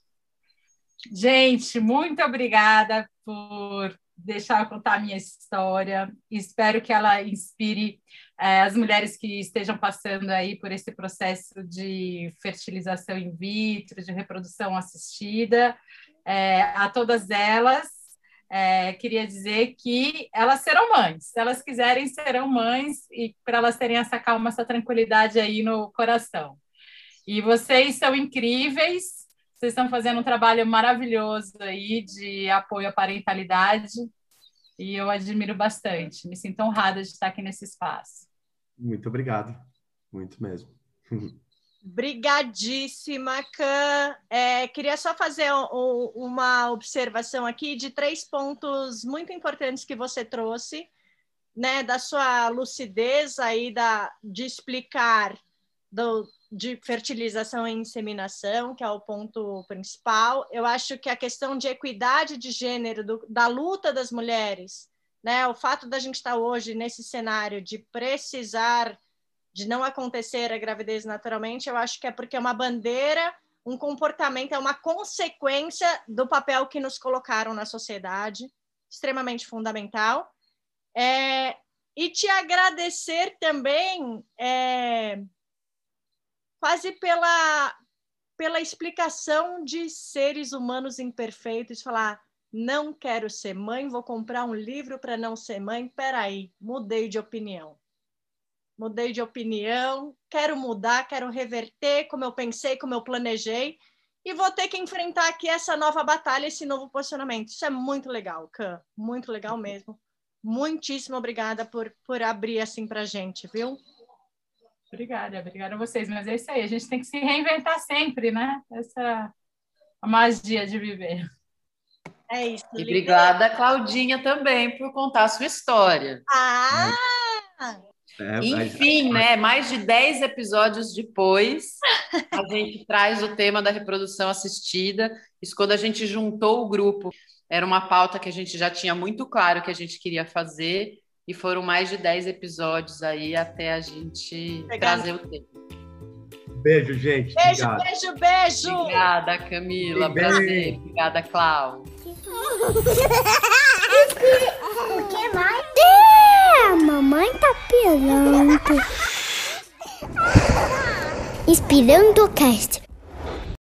Gente, muito obrigada por deixar eu contar a minha história. Espero que ela inspire é, as mulheres que estejam passando aí por esse processo de fertilização in vitro, de reprodução assistida. É, a todas elas, é, queria dizer que elas serão mães. Se elas quiserem, serão mães e para elas terem essa calma, essa tranquilidade aí no coração. E vocês são incríveis vocês estão fazendo um trabalho maravilhoso aí de apoio à parentalidade e eu admiro bastante. Me sinto honrada de estar aqui nesse espaço. Muito obrigado, muito mesmo. Brigadíssima, Can. É, queria só fazer um, uma observação aqui de três pontos muito importantes que você trouxe, né, da sua lucidez aí da, de explicar do, de fertilização e inseminação, que é o ponto principal. Eu acho que a questão de equidade de gênero, do, da luta das mulheres, né, o fato da gente estar hoje nesse cenário de precisar de não acontecer a gravidez naturalmente, eu acho que é porque é uma bandeira, um comportamento, é uma consequência do papel que nos colocaram na sociedade, extremamente fundamental. É, e te agradecer também, é, quase pela, pela explicação de seres humanos imperfeitos, falar, não quero ser mãe, vou comprar um livro para não ser mãe, peraí, mudei de opinião. Mudei de opinião, quero mudar, quero reverter como eu pensei, como eu planejei, e vou ter que enfrentar aqui essa nova batalha, esse novo posicionamento. Isso é muito legal, Can, muito legal mesmo. Muitíssimo obrigada por, por abrir assim para gente, viu? Obrigada, obrigada a vocês. Mas é isso aí, a gente tem que se reinventar sempre, né? Essa a magia de viver. É isso. E obrigada, Claudinha, também, por contar a sua história. Ah! É, Enfim, mas... né? Mais de 10 episódios depois, a gente traz o tema da reprodução assistida. Isso quando a gente juntou o grupo era uma pauta que a gente já tinha muito claro que a gente queria fazer, e foram mais de 10 episódios aí até a gente trazer o tema. Beijo, gente. Beijo, Obrigado. beijo, beijo. Obrigada, Camila. Beijo. Prazer. Obrigada, Clau. o que mais? É, a mamãe tá pelando. Inspirando o cast.